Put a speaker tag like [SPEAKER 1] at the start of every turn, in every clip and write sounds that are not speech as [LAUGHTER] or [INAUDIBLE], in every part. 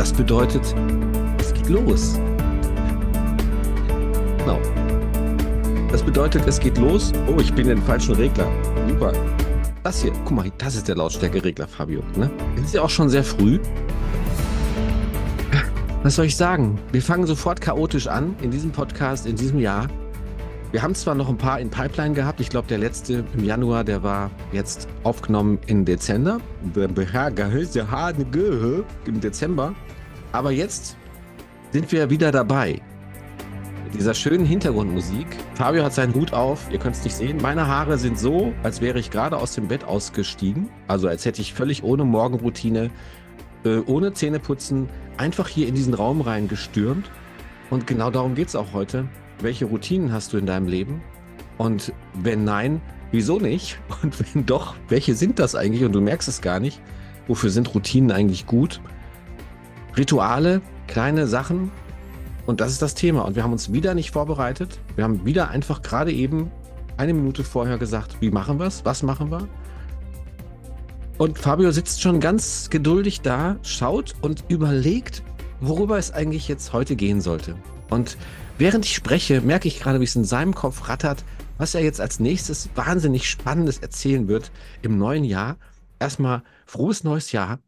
[SPEAKER 1] das bedeutet, es geht los. Genau. Das bedeutet, es geht los. Oh, ich bin in den falschen Regler. Super. Das hier, guck mal, das ist der Lautstärkeregler, Fabio. Ne? Es ist ja auch schon sehr früh. Was soll ich sagen? Wir fangen sofort chaotisch an in diesem Podcast, in diesem Jahr. Wir haben zwar noch ein paar in Pipeline gehabt. Ich glaube, der letzte im Januar, der war jetzt aufgenommen im Dezember. Im Dezember. Aber jetzt sind wir wieder dabei. Mit dieser schönen Hintergrundmusik. Fabio hat seinen Hut auf. Ihr könnt es nicht sehen. Meine Haare sind so, als wäre ich gerade aus dem Bett ausgestiegen. Also als hätte ich völlig ohne Morgenroutine, äh, ohne Zähneputzen, einfach hier in diesen Raum reingestürmt. Und genau darum geht es auch heute. Welche Routinen hast du in deinem Leben? Und wenn nein, wieso nicht? Und [LAUGHS] wenn doch, welche sind das eigentlich? Und du merkst es gar nicht. Wofür sind Routinen eigentlich gut? Rituale, kleine Sachen. Und das ist das Thema. Und wir haben uns wieder nicht vorbereitet. Wir haben wieder einfach gerade eben eine Minute vorher gesagt, wie machen wir es? Was machen wir? Und Fabio sitzt schon ganz geduldig da, schaut und überlegt, worüber es eigentlich jetzt heute gehen sollte. Und Während ich spreche, merke ich gerade, wie es in seinem Kopf rattert, was er jetzt als nächstes wahnsinnig Spannendes erzählen wird im neuen Jahr. Erstmal frohes neues Jahr.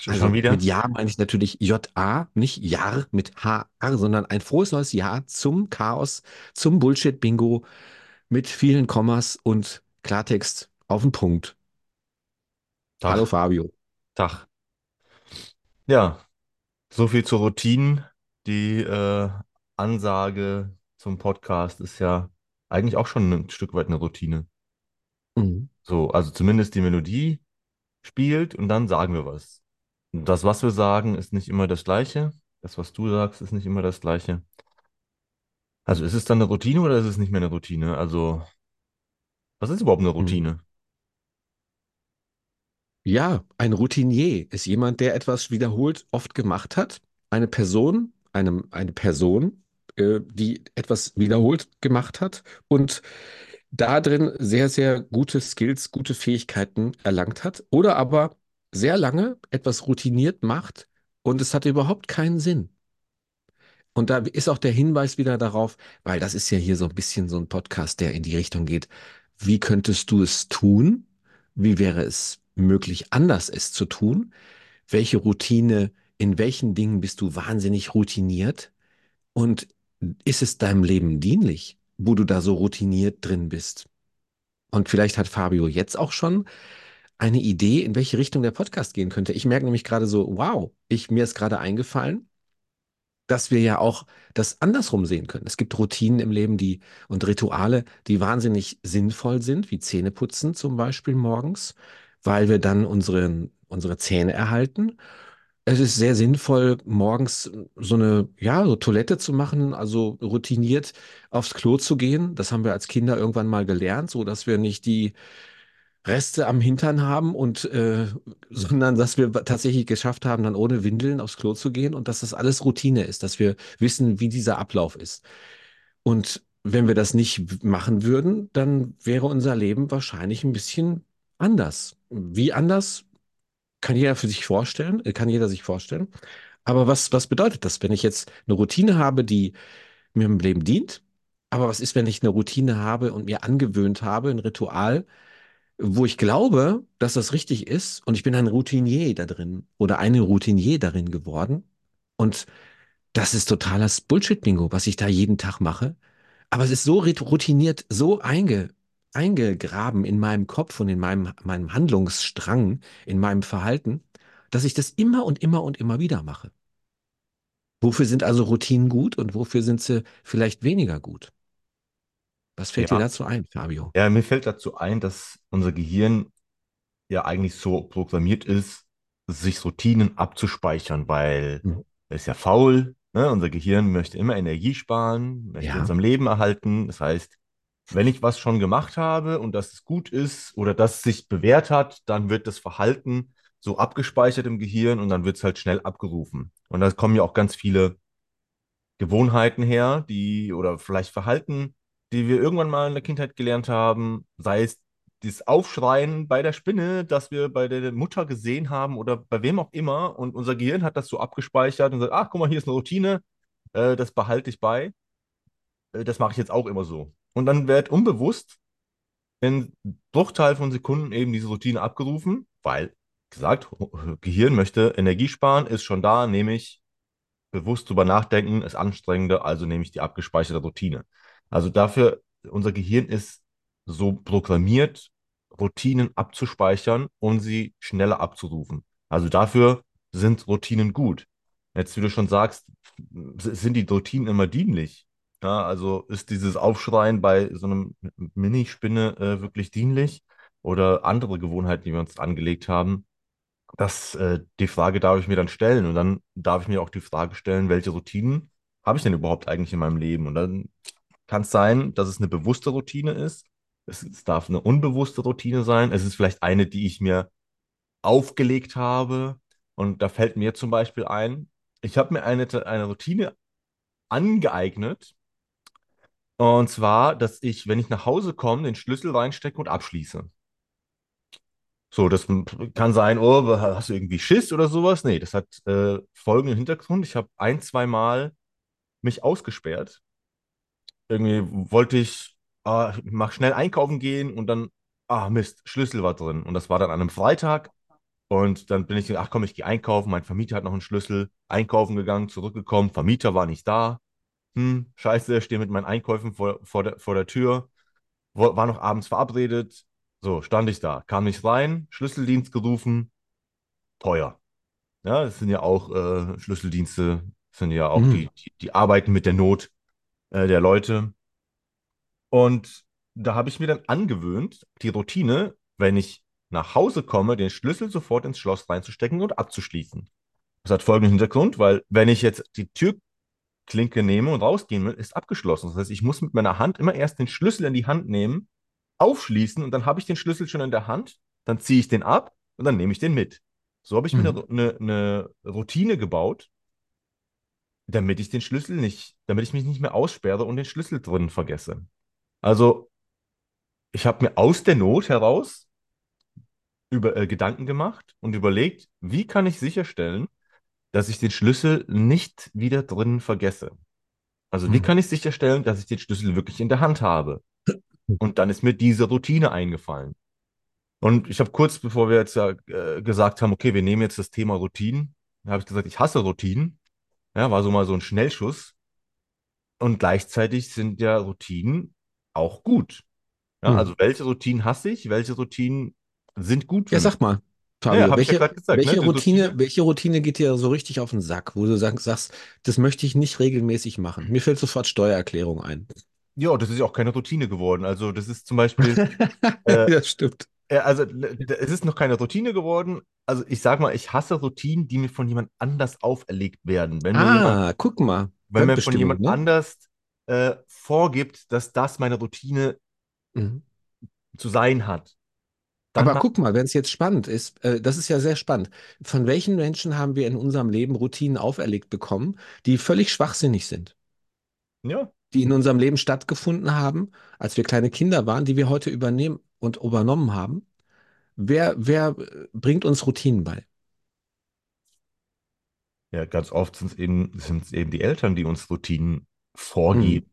[SPEAKER 2] Schon also wieder?
[SPEAKER 1] Mit Jahr meine ich natürlich J-A, nicht Jahr mit H-R, sondern ein frohes neues Jahr zum Chaos, zum Bullshit-Bingo mit vielen Kommas und Klartext auf den Punkt.
[SPEAKER 2] Tag.
[SPEAKER 1] Hallo Fabio.
[SPEAKER 2] Tag. Ja, so viel zur Routine, die äh, Ansage zum Podcast ist ja eigentlich auch schon ein Stück weit eine Routine. Mhm. So, also zumindest die Melodie spielt und dann sagen wir was. Das, was wir sagen, ist nicht immer das Gleiche. Das, was du sagst, ist nicht immer das Gleiche. Also ist es dann eine Routine oder ist es nicht mehr eine Routine? Also, was ist überhaupt eine mhm. Routine?
[SPEAKER 1] Ja, ein Routinier ist jemand, der etwas wiederholt oft gemacht hat. Eine Person, eine, eine Person, äh, die etwas wiederholt gemacht hat und da drin sehr, sehr gute Skills, gute Fähigkeiten erlangt hat oder aber sehr lange etwas routiniert macht und es hat überhaupt keinen Sinn. Und da ist auch der Hinweis wieder darauf, weil das ist ja hier so ein bisschen so ein Podcast, der in die Richtung geht, wie könntest du es tun? Wie wäre es möglich, anders es zu tun? Welche Routine, in welchen Dingen bist du wahnsinnig routiniert? Und ist es deinem Leben dienlich, wo du da so routiniert drin bist? Und vielleicht hat Fabio jetzt auch schon eine Idee, in welche Richtung der Podcast gehen könnte. Ich merke nämlich gerade so, wow, ich, mir ist gerade eingefallen, dass wir ja auch das andersrum sehen können. Es gibt Routinen im Leben, die und Rituale, die wahnsinnig sinnvoll sind, wie Zähneputzen zum Beispiel morgens, weil wir dann unsere, unsere Zähne erhalten es ist sehr sinnvoll, morgens so eine, ja, so Toilette zu machen, also routiniert aufs Klo zu gehen. Das haben wir als Kinder irgendwann mal gelernt, so dass wir nicht die Reste am Hintern haben und äh, sondern dass wir tatsächlich geschafft haben, dann ohne Windeln aufs Klo zu gehen und dass das alles Routine ist, dass wir wissen, wie dieser Ablauf ist. Und wenn wir das nicht machen würden, dann wäre unser Leben wahrscheinlich ein bisschen anders. Wie anders? kann jeder für sich vorstellen, äh, kann jeder sich vorstellen. Aber was, was bedeutet das, wenn ich jetzt eine Routine habe, die mir im Leben dient? Aber was ist, wenn ich eine Routine habe und mir angewöhnt habe, ein Ritual, wo ich glaube, dass das richtig ist und ich bin ein Routinier da drin oder eine Routinier darin geworden und das ist totales Bullshit-Bingo, was ich da jeden Tag mache. Aber es ist so routiniert, so einge, eingegraben in meinem Kopf und in meinem, meinem Handlungsstrang, in meinem Verhalten, dass ich das immer und immer und immer wieder mache. Wofür sind also Routinen gut und wofür sind sie vielleicht weniger gut? Was fällt
[SPEAKER 2] Ja,
[SPEAKER 1] dir dazu ein, Fabio?
[SPEAKER 2] ja, mir fällt dazu ein, dass unser Gehirn ja eigentlich so programmiert ist, sich Routinen abzuspeichern, weil
[SPEAKER 1] Mhm.
[SPEAKER 2] es ist ja faul, ne? Unser Gehirn möchte immer Energie sparen, möchte uns
[SPEAKER 1] Ja,
[SPEAKER 2] am Leben erhalten. Das heißt, wenn ich was schon gemacht habe und das es gut ist oder das sich bewährt hat, dann wird das Verhalten so abgespeichert im Gehirn und dann wird es halt schnell abgerufen. Und da kommen ja auch ganz viele Gewohnheiten her, die oder vielleicht Verhalten, die wir irgendwann mal in der Kindheit gelernt haben, sei es dieses Aufschreien bei der Spinne, das wir bei der Mutter gesehen haben oder bei wem auch immer. Und unser Gehirn hat das so abgespeichert und sagt, ach, guck mal, hier ist eine Routine, äh, das behalte ich bei. Äh, das mache ich jetzt auch immer so. Und dann wird unbewusst in Bruchteil von Sekunden eben diese Routine abgerufen, weil, gesagt, Gehirn möchte Energie sparen, ist schon da, nehme ich bewusst drüber nachdenken, ist anstrengender, also nehme ich die abgespeicherte Routine. Also dafür, unser Gehirn ist so programmiert, Routinen abzuspeichern und sie schneller abzurufen. Also dafür sind Routinen gut. Jetzt, wie du schon sagst, sind die Routinen immer dienlich. Ja, also ist dieses Aufschreien bei so einem Minispinne äh, wirklich dienlich oder andere Gewohnheiten, die wir uns angelegt haben? Das, äh, die Frage darf ich mir dann stellen und dann darf ich mir auch die Frage stellen, welche Routinen habe ich denn überhaupt eigentlich in meinem Leben? Und dann kann es sein, dass es eine bewusste Routine ist. Es, es darf eine unbewusste Routine sein. Es ist vielleicht eine, die ich mir aufgelegt habe. Und da fällt mir zum Beispiel ein, ich habe mir eine, eine Routine angeeignet. Und zwar, dass ich, wenn ich nach Hause komme, den Schlüssel reinstecke und abschließe. So, das kann sein, oh, hast du irgendwie Schiss oder sowas? Nee, das hat äh, folgenden Hintergrund. Ich habe ein, zwei Mal mich ausgesperrt. Irgendwie wollte ich, ich mach schnell einkaufen gehen und dann, ah, Mist, Schlüssel war drin. Und das war dann an einem Freitag. Und dann bin ich, ach komm, ich gehe einkaufen. Mein Vermieter hat noch einen Schlüssel. Einkaufen gegangen, zurückgekommen. Vermieter war nicht da. Hm, scheiße, stehe mit meinen Einkäufen vor, vor, der, vor der Tür. War noch abends verabredet so, stand ich da, kam nicht rein, Schlüsseldienst gerufen, teuer. Ja, das sind ja auch äh, Schlüsseldienste, sind ja auch
[SPEAKER 1] Mhm.
[SPEAKER 2] die, die, die arbeiten mit der Not äh, der Leute. Und da habe ich mir dann angewöhnt, die Routine, wenn ich nach Hause komme, den Schlüssel sofort ins Schloss reinzustecken und abzuschließen. Das hat folgenden Hintergrund, weil wenn ich jetzt die Türklinke nehme und rausgehen will, ist abgeschlossen. Das heißt, ich muss mit meiner Hand immer erst den Schlüssel in die Hand nehmen, aufschließen und dann habe ich den Schlüssel schon in der Hand, dann ziehe ich den ab und dann nehme ich den mit. So habe ich mir
[SPEAKER 1] Mhm.
[SPEAKER 2] eine, eine, eine Routine gebaut, damit ich den Schlüssel nicht, damit ich mich nicht mehr aussperre und den Schlüssel drin vergesse. Also ich habe mir aus der Not heraus über äh, Gedanken gemacht und überlegt, wie kann ich sicherstellen, dass ich den Schlüssel nicht wieder drin vergesse. Also wie
[SPEAKER 1] Mhm.
[SPEAKER 2] kann ich sicherstellen, dass ich den Schlüssel wirklich in der Hand habe? Und dann ist mir diese Routine eingefallen. Und ich habe kurz, bevor wir jetzt ja äh, gesagt haben, okay, wir nehmen jetzt das Thema Routinen, habe ich gesagt, ich hasse Routinen. Ja, war so mal so ein Schnellschuss. Und gleichzeitig sind ja Routinen auch gut. Ja,
[SPEAKER 1] Mhm.
[SPEAKER 2] also welche Routinen hasse ich, welche Routinen sind gut
[SPEAKER 1] Ja,
[SPEAKER 2] für mich?
[SPEAKER 1] sag mal, Fabio,
[SPEAKER 2] habe ich ja
[SPEAKER 1] welche,
[SPEAKER 2] gerade gesagt, ne?
[SPEAKER 1] welche
[SPEAKER 2] Die
[SPEAKER 1] Routine, welche Routine geht dir so richtig auf den Sack, wo du sag, sagst, das möchte ich nicht regelmäßig machen? Mir fällt sofort Steuererklärung ein.
[SPEAKER 2] Ja, das ist ja auch keine Routine geworden. Also das ist zum Beispiel, [LAUGHS] äh,
[SPEAKER 1] Ja, stimmt.
[SPEAKER 2] Äh, also d- es ist noch keine Routine geworden. Also ich sag mal, ich hasse Routinen, die mir von jemand anders auferlegt werden. Wenn mir jemand
[SPEAKER 1] Ah, guck mal.
[SPEAKER 2] wenn mir von jemand
[SPEAKER 1] ne?
[SPEAKER 2] anders äh, vorgibt, dass das meine Routine
[SPEAKER 1] Mhm.
[SPEAKER 2] zu sein hat, dann
[SPEAKER 1] Aber guck mal, wenn es jetzt spannend ist, äh, das ist ja sehr spannend. Von welchen Menschen haben wir in unserem Leben Routinen auferlegt bekommen, die völlig schwachsinnig sind,
[SPEAKER 2] ja,
[SPEAKER 1] die in unserem Leben stattgefunden haben, als wir kleine Kinder waren, die wir heute übernehmen und übernommen haben? Wer, wer äh, bringt uns Routinen bei?
[SPEAKER 2] ja, ganz oft sind es eben, sind's eben die Eltern, die uns Routinen vorgeben.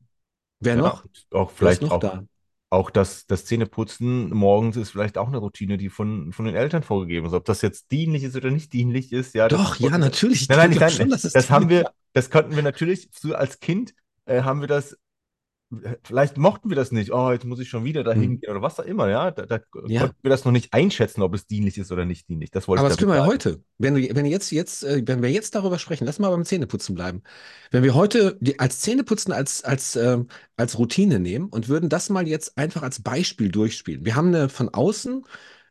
[SPEAKER 1] Wer
[SPEAKER 2] Ja,
[SPEAKER 1] noch?
[SPEAKER 2] auch vielleicht
[SPEAKER 1] noch
[SPEAKER 2] auch,
[SPEAKER 1] da?
[SPEAKER 2] auch das, das Zähneputzen morgens ist vielleicht auch eine Routine, die von, von den Eltern vorgegeben ist. Ob das jetzt dienlich ist oder nicht dienlich ist, ja, das
[SPEAKER 1] Doch, ja,
[SPEAKER 2] nein,
[SPEAKER 1] natürlich. Ich
[SPEAKER 2] nein, ich,
[SPEAKER 1] glaube
[SPEAKER 2] nein,
[SPEAKER 1] schon,
[SPEAKER 2] das
[SPEAKER 1] die
[SPEAKER 2] haben wir, das konnten wir natürlich früher als Kind, äh, haben wir das Vielleicht mochten wir das nicht. Oh, jetzt muss ich schon wieder dahin
[SPEAKER 1] Mhm.
[SPEAKER 2] gehen oder was auch immer, ja. Da, da
[SPEAKER 1] Ja.
[SPEAKER 2] konnten wir das noch nicht einschätzen, ob es dienlich ist oder nicht dienlich. Das wollte ich
[SPEAKER 1] Aber das
[SPEAKER 2] damit
[SPEAKER 1] können wir heute. Wenn du, wenn jetzt, jetzt, äh, wenn wir jetzt darüber sprechen, lass mal beim Zähneputzen bleiben. Wenn wir heute die, als Zähneputzen als, als, ähm, als Routine nehmen und würden das mal jetzt einfach als Beispiel durchspielen. Wir haben eine, von außen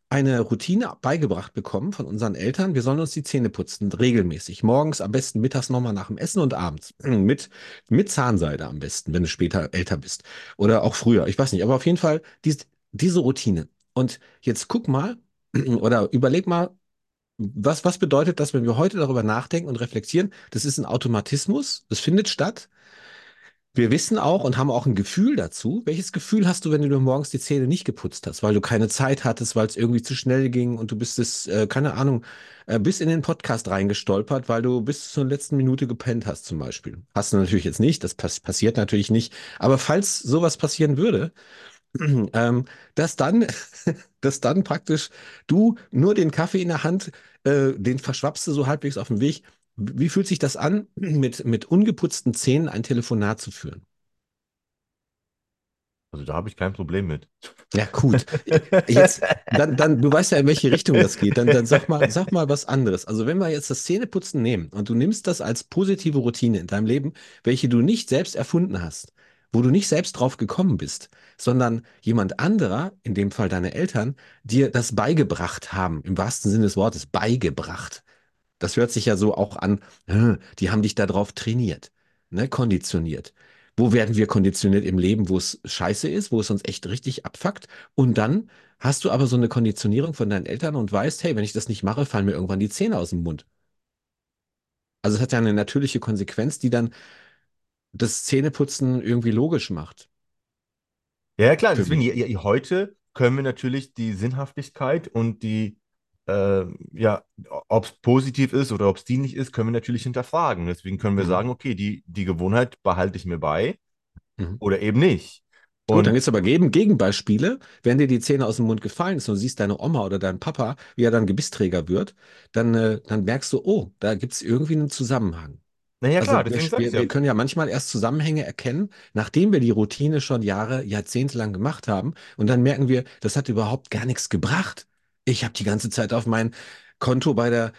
[SPEAKER 1] eine Routine beigebracht bekommen von unseren Eltern. Wir sollen uns die Zähne putzen, regelmäßig. Morgens, am besten mittags nochmal nach dem Essen und abends. [CLEARS THROAT] Mit, mit Zahnseide am besten, wenn du später älter bist. Oder auch früher, ich weiß nicht. Aber auf jeden Fall dies, diese Routine. Und jetzt guck mal [CLEARS THROAT] oder überleg mal, was, was bedeutet das, wenn wir heute darüber nachdenken und reflektieren? Das ist ein Automatismus, das findet statt. Wir wissen auch und haben auch ein Gefühl dazu. Welches Gefühl hast du, wenn du morgens die Zähne nicht geputzt hast, weil du keine Zeit hattest, weil es irgendwie zu schnell ging und du bist es, äh, keine Ahnung, äh, bis in den Podcast reingestolpert, weil du bis zur letzten Minute gepennt hast zum Beispiel. Hast du natürlich jetzt nicht, das pass passiert natürlich nicht. Aber falls sowas passieren würde, [CLEARS THROAT] ähm, dass dann, [LAUGHS] dass dann praktisch du nur den Kaffee in der Hand, äh, den verschwappst du so halbwegs auf dem Weg. Wie fühlt sich das an, mit, mit ungeputzten Zähnen ein Telefonat zu führen?
[SPEAKER 2] Also da habe ich kein Problem mit.
[SPEAKER 1] Ja, gut. Jetzt, dann, dann, du weißt ja, in welche Richtung das geht. Dann, dann sag mal, sag mal was anderes. Also, wenn wir jetzt das Zähneputzen nehmen und du nimmst das als positive Routine in deinem Leben, welche du nicht selbst erfunden hast, wo du nicht selbst drauf gekommen bist, sondern jemand anderer, in dem Fall deine Eltern, dir das beigebracht haben, im wahrsten Sinne des Wortes, beigebracht. Das hört sich ja so auch an, die haben dich darauf trainiert, ne, konditioniert. Wo werden wir konditioniert im Leben, wo es scheiße ist, wo es uns echt richtig abfuckt? Und dann hast du aber so eine Konditionierung von deinen Eltern und weißt, hey, wenn ich das nicht mache, fallen mir irgendwann die Zähne aus dem Mund. Also es hat ja eine natürliche Konsequenz, die dann das Zähneputzen irgendwie logisch macht.
[SPEAKER 2] Ja, klar,
[SPEAKER 1] Für
[SPEAKER 2] deswegen ja, heute können wir natürlich die Sinnhaftigkeit und die, äh, ja, ob es positiv ist oder ob es dienlich ist, können wir natürlich hinterfragen. Deswegen können wir
[SPEAKER 1] Mhm.
[SPEAKER 2] sagen, okay, die, die Gewohnheit behalte ich mir bei
[SPEAKER 1] Mhm.
[SPEAKER 2] oder eben nicht.
[SPEAKER 1] Gut, dann
[SPEAKER 2] Und
[SPEAKER 1] gibt es aber gegen, Gegenbeispiele. Wenn dir die Zähne aus dem Mund gefallen ist und du siehst deine Oma oder deinen Papa, wie er dann Gebissträger wird, dann, äh, dann merkst du, oh, da gibt es irgendwie einen Zusammenhang.
[SPEAKER 2] naja, klar,
[SPEAKER 1] Also wir,
[SPEAKER 2] ich
[SPEAKER 1] wir,
[SPEAKER 2] es ja.
[SPEAKER 1] wir können ja manchmal erst Zusammenhänge erkennen, nachdem wir die Routine schon Jahre, Jahrzehnte lang gemacht haben. Und dann merken wir, das hat überhaupt gar nichts gebracht. Ich habe die ganze Zeit auf mein Konto bei der,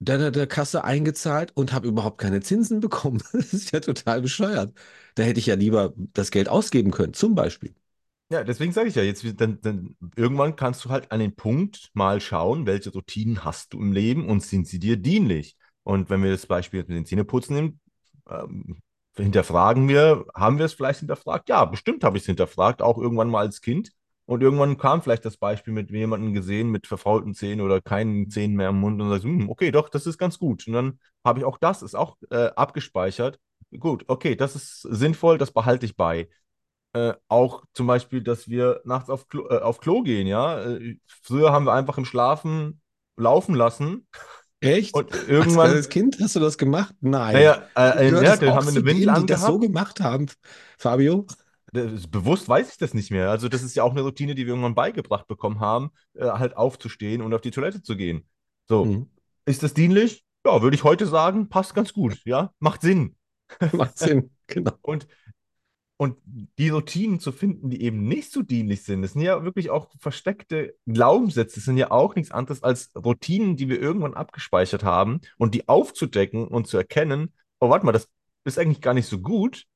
[SPEAKER 1] der, der Kasse eingezahlt und habe überhaupt keine Zinsen [LAUGHS] bekommen. Das ist ja total bescheuert. Da hätte ich ja lieber das Geld ausgeben können, zum Beispiel.
[SPEAKER 2] Ja, deswegen sage ich ja, jetzt, dann, dann irgendwann kannst du halt an den Punkt mal schauen, welche Routinen hast du im Leben und sind sie dir dienlich? Und wenn wir das Beispiel mit den Zähneputzen nehmen, ähm, hinterfragen wir, haben wir es vielleicht hinterfragt? Ja, bestimmt habe ich es hinterfragt, auch irgendwann mal als Kind. Und irgendwann kam vielleicht das Beispiel mit jemandem gesehen mit verfaulten Zähnen oder keinen Zähnen mehr im Mund und sagst, hm, okay, doch, das ist ganz gut. Und dann habe ich auch das, ist auch äh, abgespeichert. Gut, okay, das ist sinnvoll, das behalte ich bei äh, auch zum Beispiel, dass wir nachts auf Klo, äh, auf Klo gehen, ja. Äh, früher haben wir einfach im Schlafen laufen lassen
[SPEAKER 1] Echt?
[SPEAKER 2] und
[SPEAKER 1] Als
[SPEAKER 2] irgendwann,
[SPEAKER 1] kleines Kind hast du das gemacht? Nein.
[SPEAKER 2] naja, äh, ja, haben wir eine Windel
[SPEAKER 1] denen, die das so
[SPEAKER 2] angehabt.
[SPEAKER 1] gemacht haben, Fabio?
[SPEAKER 2] Ist, bewusst weiß ich das nicht mehr. Also, das ist ja auch eine Routine, die wir irgendwann beigebracht bekommen haben, äh, halt aufzustehen und auf die Toilette zu gehen. So,
[SPEAKER 1] Hm.
[SPEAKER 2] ist das dienlich? Ja, würde ich heute sagen, passt ganz gut, ja, macht Sinn. [LAUGHS]
[SPEAKER 1] Macht Sinn, genau.
[SPEAKER 2] Und Und die Routinen zu finden, die eben nicht so dienlich sind, das sind ja wirklich auch versteckte Glaubenssätze, das sind ja auch nichts anderes als Routinen, die wir irgendwann abgespeichert haben und die aufzudecken und zu erkennen, oh, warte mal, das ist eigentlich gar nicht so gut,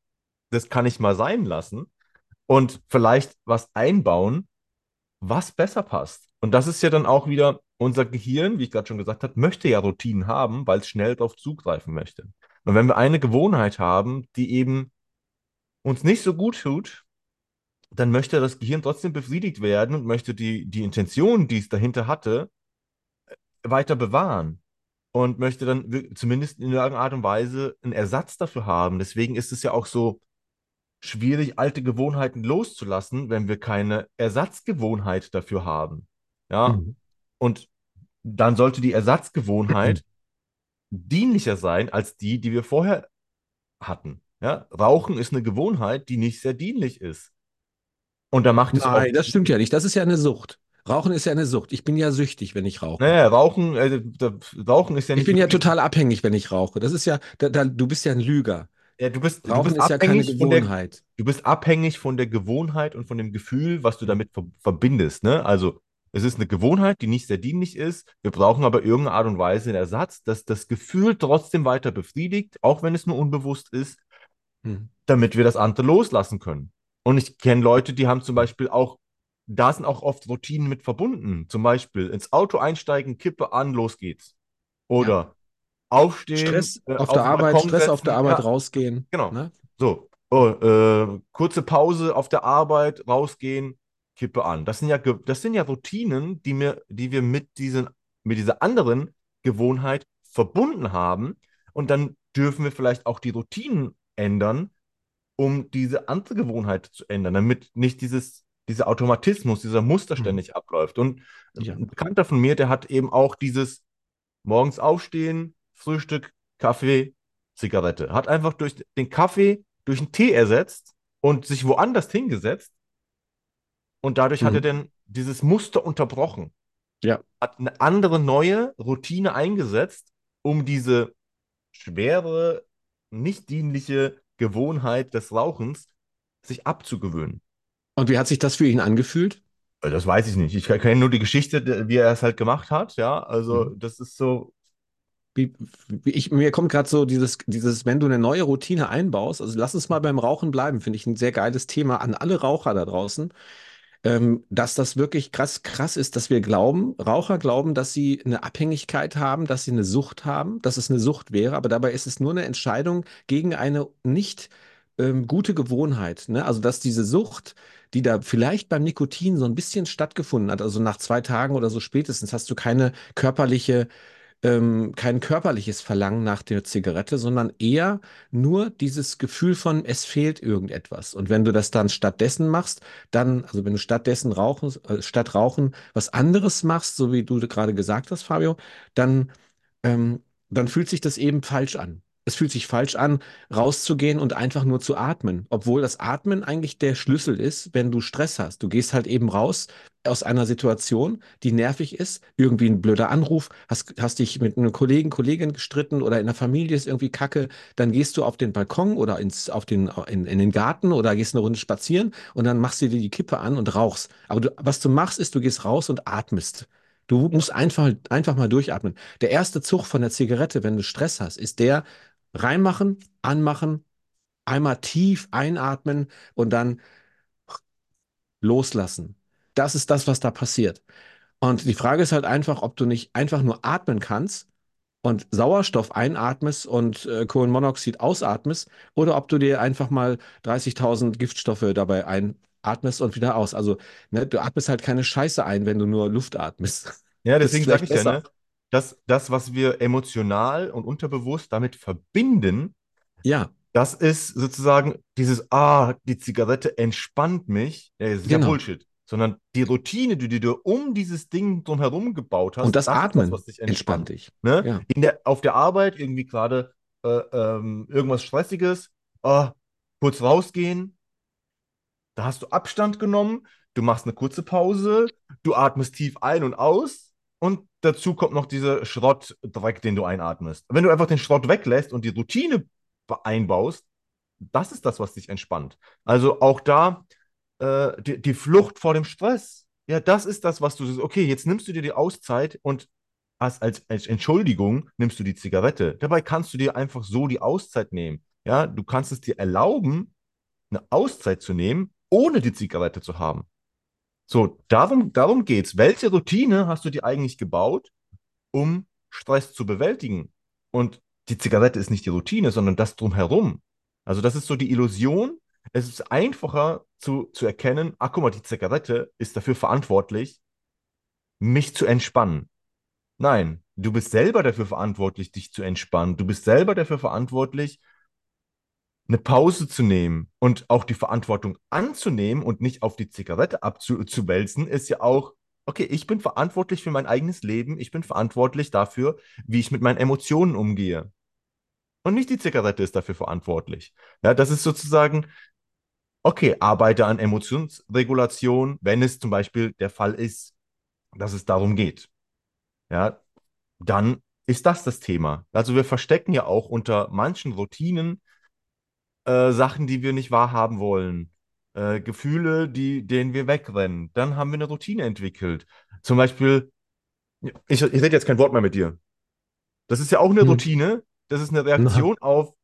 [SPEAKER 2] das kann ich mal sein lassen und vielleicht was einbauen, was besser passt. Und das ist ja dann auch wieder unser Gehirn, wie ich gerade schon gesagt habe, möchte ja Routinen haben, weil es schnell darauf zugreifen möchte. Und wenn wir eine Gewohnheit haben, die eben uns nicht so gut tut, dann möchte das Gehirn trotzdem befriedigt werden und möchte die, die Intention, die es dahinter hatte, weiter bewahren und möchte dann zumindest in irgendeiner Art und Weise einen Ersatz dafür haben. Deswegen ist es ja auch so schwierig, alte Gewohnheiten loszulassen, wenn wir keine Ersatzgewohnheit dafür haben. Ja,
[SPEAKER 1] Mhm.
[SPEAKER 2] und dann sollte die Ersatzgewohnheit [CLEARS THROAT] dienlicher sein als die, die wir vorher hatten. Ja, Rauchen ist eine Gewohnheit, die nicht sehr dienlich ist. Und da macht es auch
[SPEAKER 1] Nein, das stimmt ja nicht. Das ist ja eine Sucht. Rauchen ist ja eine Sucht. Ich bin ja süchtig, wenn ich rauche.
[SPEAKER 2] Naja, Rauchen, äh, da, Rauchen ist ja
[SPEAKER 1] Ich
[SPEAKER 2] nicht
[SPEAKER 1] bin ja total abhängig, wenn ich rauche. Das ist ja, da, da, du bist ja ein Lüger.
[SPEAKER 2] Ja, du bist, du bist
[SPEAKER 1] ist ja keine
[SPEAKER 2] abhängig von der,
[SPEAKER 1] Gewohnheit.
[SPEAKER 2] du bist abhängig von der Gewohnheit und von dem Gefühl, was du damit ver verbindest. Ne? Also, es ist eine Gewohnheit, die nicht sehr dienlich ist. Wir brauchen aber irgendeine Art und Weise einen Ersatz, dass das Gefühl trotzdem weiter befriedigt, auch wenn es nur unbewusst ist,
[SPEAKER 1] Mhm.
[SPEAKER 2] damit wir das andere loslassen können. Und ich kenne Leute, die haben zum Beispiel auch, da sind auch oft Routinen mit verbunden. Zum Beispiel ins Auto einsteigen, Kippe an, los geht's.
[SPEAKER 1] Ja.
[SPEAKER 2] Aufstehen,
[SPEAKER 1] Stress
[SPEAKER 2] äh,
[SPEAKER 1] auf
[SPEAKER 2] auf
[SPEAKER 1] der Arbeit,
[SPEAKER 2] Balkon
[SPEAKER 1] Stress auf der
[SPEAKER 2] setzen.
[SPEAKER 1] Arbeit
[SPEAKER 2] Ja,
[SPEAKER 1] rausgehen.
[SPEAKER 2] genau.
[SPEAKER 1] Ne?
[SPEAKER 2] So, oh, äh, kurze Pause auf der Arbeit, rausgehen, Kippe an. Das sind ja, das sind ja Routinen, die wir, die wir mit diesen, mit dieser anderen Gewohnheit verbunden haben. Und dann dürfen wir vielleicht auch die Routinen ändern, um diese andere Gewohnheit zu ändern, damit nicht dieses, dieser Automatismus, dieser Muster
[SPEAKER 1] Mhm.
[SPEAKER 2] ständig abläuft. Und
[SPEAKER 1] Ja.
[SPEAKER 2] ein Bekannter von mir, der hat eben auch dieses morgens aufstehen, Frühstück, Kaffee, Zigarette. Hat einfach durch den Kaffee durch einen Tee ersetzt und sich woanders hingesetzt. Und dadurch hat er
[SPEAKER 1] Mhm.
[SPEAKER 2] dann dieses Muster unterbrochen.
[SPEAKER 1] Ja.
[SPEAKER 2] Hat eine andere neue Routine eingesetzt, um diese schwere, nicht dienliche Gewohnheit des Rauchens sich abzugewöhnen.
[SPEAKER 1] Und wie hat sich das für ihn angefühlt?
[SPEAKER 2] Äh, Das weiß ich nicht. Ich kenne nur die Geschichte, wie er es halt gemacht hat. Ja, also
[SPEAKER 1] Mhm.
[SPEAKER 2] das ist so.
[SPEAKER 1] Wie, ich, mir kommt gerade so dieses, dieses, wenn du eine neue Routine einbaust, also lass uns mal beim Rauchen bleiben, finde ich ein sehr geiles Thema an alle Raucher da draußen, ähm, dass das wirklich krass, krass ist, dass wir glauben, Raucher glauben, dass sie eine Abhängigkeit haben, dass sie eine Sucht haben, dass es eine Sucht wäre, aber dabei ist es nur eine Entscheidung gegen eine nicht ähm, gute Gewohnheit. Ne? Also dass diese Sucht, die da vielleicht beim Nikotin so ein bisschen stattgefunden hat, also nach zwei Tagen oder so spätestens hast du keine körperliche ähm, kein körperliches Verlangen nach der Zigarette, sondern eher nur dieses Gefühl von, es fehlt irgendetwas. Und wenn du das dann stattdessen machst, dann, also wenn du stattdessen rauchen, äh, statt Rauchen was anderes machst, so wie du gerade gesagt hast, Fabio, dann, ähm, dann fühlt sich das eben falsch an. Es fühlt sich falsch an, rauszugehen und einfach nur zu atmen, obwohl das Atmen eigentlich der Schlüssel ist, wenn du Stress hast. Du gehst halt eben raus aus einer Situation, die nervig ist, irgendwie ein blöder Anruf, hast, hast dich mit einem Kollegen, Kollegin gestritten oder in der Familie ist irgendwie Kacke, dann gehst du auf den Balkon oder ins, auf den, in, in den Garten oder gehst eine Runde spazieren und dann machst du dir die Kippe an und rauchst. Aber du, was du machst, ist, du gehst raus und atmest. Du musst einfach, einfach mal durchatmen. Der erste Zug von der Zigarette, wenn du Stress hast, ist der reinmachen, anmachen, einmal tief einatmen und dann loslassen. Das ist das, was da passiert. Und die Frage ist halt einfach, ob du nicht einfach nur atmen kannst und Sauerstoff einatmest und äh, Kohlenmonoxid ausatmest oder ob du dir einfach mal 30.000 Giftstoffe dabei einatmest und wieder aus. Also ne, du atmest halt keine Scheiße ein, wenn du nur Luft atmest.
[SPEAKER 2] Ja, deswegen sage ich ja, ne, dass das, was wir emotional und unterbewusst damit verbinden,
[SPEAKER 1] Ja,
[SPEAKER 2] das ist sozusagen dieses, ah, die Zigarette entspannt mich. Ja, das ist ja
[SPEAKER 1] genau.
[SPEAKER 2] Bullshit. Sondern die Routine, die du dir um dieses Ding drumherum gebaut hast,
[SPEAKER 1] Und das
[SPEAKER 2] das das,
[SPEAKER 1] Atmen
[SPEAKER 2] was dich
[SPEAKER 1] entspannt
[SPEAKER 2] entspannt.
[SPEAKER 1] dich.
[SPEAKER 2] Ne?
[SPEAKER 1] Ja.
[SPEAKER 2] In der, auf der Arbeit irgendwie gerade äh, ähm, irgendwas Stressiges, ah, kurz rausgehen, da hast du Abstand genommen, du machst eine kurze Pause, du atmest tief ein und aus und dazu kommt noch dieser Schrottdreck, den du einatmest. Wenn du einfach den Schrott weglässt und die Routine einbaust, das ist das, was dich entspannt. Also auch da äh, die, die Flucht vor dem Stress. Ja, das ist das, was du sagst. Okay, jetzt nimmst du dir die Auszeit und als, als, als Entschuldigung nimmst du die Zigarette. Dabei kannst du dir einfach so die Auszeit nehmen. Ja, du kannst es dir erlauben, eine Auszeit zu nehmen, ohne die Zigarette zu haben. So, darum, darum geht's. Welche Routine hast du dir eigentlich gebaut, um Stress zu bewältigen? Und die Zigarette ist nicht die Routine, sondern das drumherum. Also, das ist so die Illusion. Es ist einfacher zu, zu erkennen, ach guck mal, die Zigarette ist dafür verantwortlich, mich zu entspannen. Nein, du bist selber dafür verantwortlich, dich zu entspannen. Du bist selber dafür verantwortlich, eine Pause zu nehmen und auch die Verantwortung anzunehmen und nicht auf die Zigarette abzuwälzen, ist ja auch, okay, ich bin verantwortlich für mein eigenes Leben, ich bin verantwortlich dafür, wie ich mit meinen Emotionen umgehe. Und nicht die Zigarette ist dafür verantwortlich. Ja, das ist sozusagen, okay, arbeite an Emotionsregulation, wenn es zum Beispiel der Fall ist, dass es darum geht. Ja, dann ist das das Thema. Also wir verstecken ja auch unter manchen Routinen äh, Sachen, die wir nicht wahrhaben wollen. Äh, Gefühle, die, denen wir wegrennen. Dann haben wir eine Routine entwickelt. Zum Beispiel, ich, ich rede jetzt kein Wort mehr mit dir. Das ist ja auch eine
[SPEAKER 1] Hm.
[SPEAKER 2] Routine. Das ist eine Reaktion auf,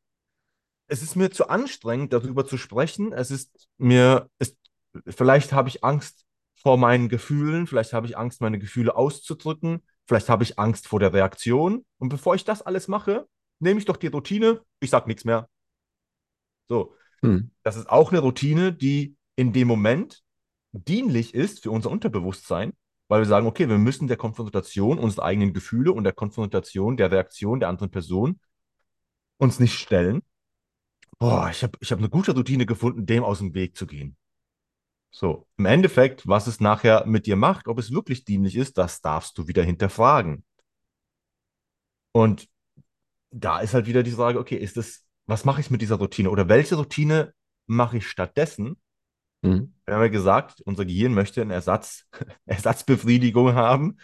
[SPEAKER 2] es ist mir zu anstrengend, darüber zu sprechen. Es ist mir, es, vielleicht habe ich Angst vor meinen Gefühlen, vielleicht habe ich Angst, meine Gefühle auszudrücken, vielleicht habe ich Angst vor der Reaktion. Und bevor ich das alles mache, nehme ich doch die Routine, ich sage nichts mehr. So,
[SPEAKER 1] Hm.
[SPEAKER 2] das ist auch eine Routine, die in dem Moment dienlich ist für unser Unterbewusstsein, weil wir sagen, okay, wir müssen der Konfrontation unserer eigenen Gefühle und der Konfrontation der Reaktion der anderen Person uns nicht stellen, boah, ich habe ich hab eine gute Routine gefunden, dem aus dem Weg zu gehen. So, im Endeffekt, was es nachher mit dir macht, ob es wirklich dienlich ist, das darfst du wieder hinterfragen. Und da ist halt wieder die Frage, okay, ist das, was mache ich mit dieser Routine oder welche Routine mache ich stattdessen?
[SPEAKER 1] Mhm.
[SPEAKER 2] Wir haben ja gesagt, unser Gehirn möchte eine Ersatz, [LAUGHS] Ersatzbefriedigung haben,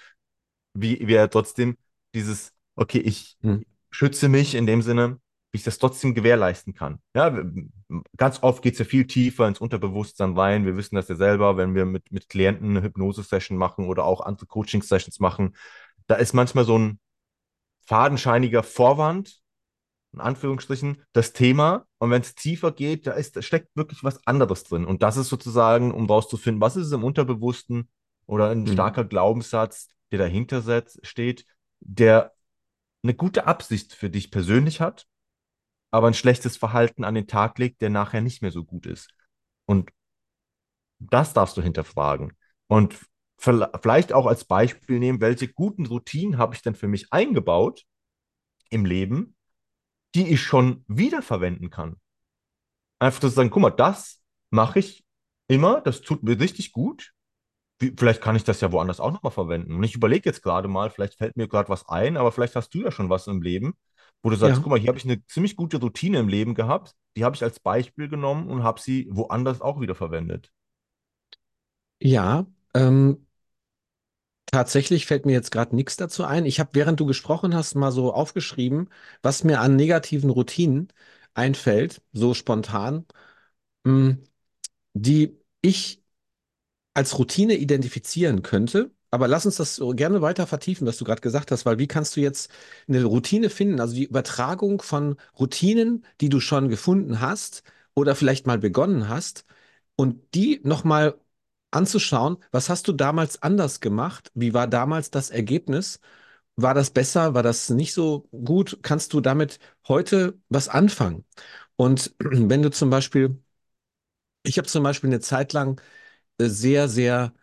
[SPEAKER 2] wie wir trotzdem dieses, okay, ich
[SPEAKER 1] Mhm.
[SPEAKER 2] schütze mich in dem Sinne, wie ich das trotzdem gewährleisten kann. Ja, ganz oft geht es ja viel tiefer ins Unterbewusstsein rein. Wir wissen das ja selber, wenn wir mit, mit Klienten eine Hypnose-Session machen oder auch andere Coaching-Sessions machen. Da ist manchmal so ein fadenscheiniger Vorwand, in Anführungsstrichen, das Thema. Und wenn es tiefer geht, da, ist, steckt wirklich was anderes drin. Und das ist sozusagen, um rauszufinden, was ist es im Unterbewussten oder ein
[SPEAKER 1] Mhm.
[SPEAKER 2] starker Glaubenssatz, der dahinter steht, der eine gute Absicht für dich persönlich hat, aber ein schlechtes Verhalten an den Tag legt, der nachher nicht mehr so gut ist. Und das darfst du hinterfragen. Und vielleicht auch als Beispiel nehmen, welche guten Routinen habe ich denn für mich eingebaut im Leben, die ich schon wiederverwenden kann. Einfach zu sagen, guck mal, das mache ich immer, das tut mir richtig gut. Wie, vielleicht kann ich das ja woanders auch nochmal verwenden. Und ich überlege jetzt gerade mal, vielleicht fällt mir gerade was ein, aber vielleicht hast du ja schon was im Leben, wo du sagst,
[SPEAKER 1] Ja,
[SPEAKER 2] guck mal, hier habe ich eine ziemlich gute Routine im Leben gehabt, die habe ich als Beispiel genommen und habe sie woanders auch wieder verwendet.
[SPEAKER 1] ja. Ähm, tatsächlich fällt mir jetzt gerade nichts dazu ein. Ich habe, während du gesprochen hast, mal so aufgeschrieben, was mir an negativen Routinen einfällt, so spontan, mh, die ich als Routine identifizieren könnte. Aber lass uns das so gerne weiter vertiefen, was du gerade gesagt hast, weil wie kannst du jetzt eine Routine finden? Also die Übertragung von Routinen, die du schon gefunden hast oder vielleicht mal begonnen hast und die nochmal anzuschauen, was hast du damals anders gemacht? Wie war damals das Ergebnis? War das besser? War das nicht so gut? Kannst du damit heute was anfangen? Und [CLEARS THROAT] wenn du zum Beispiel, ich habe zum Beispiel eine Zeit lang äh, sehr, sehr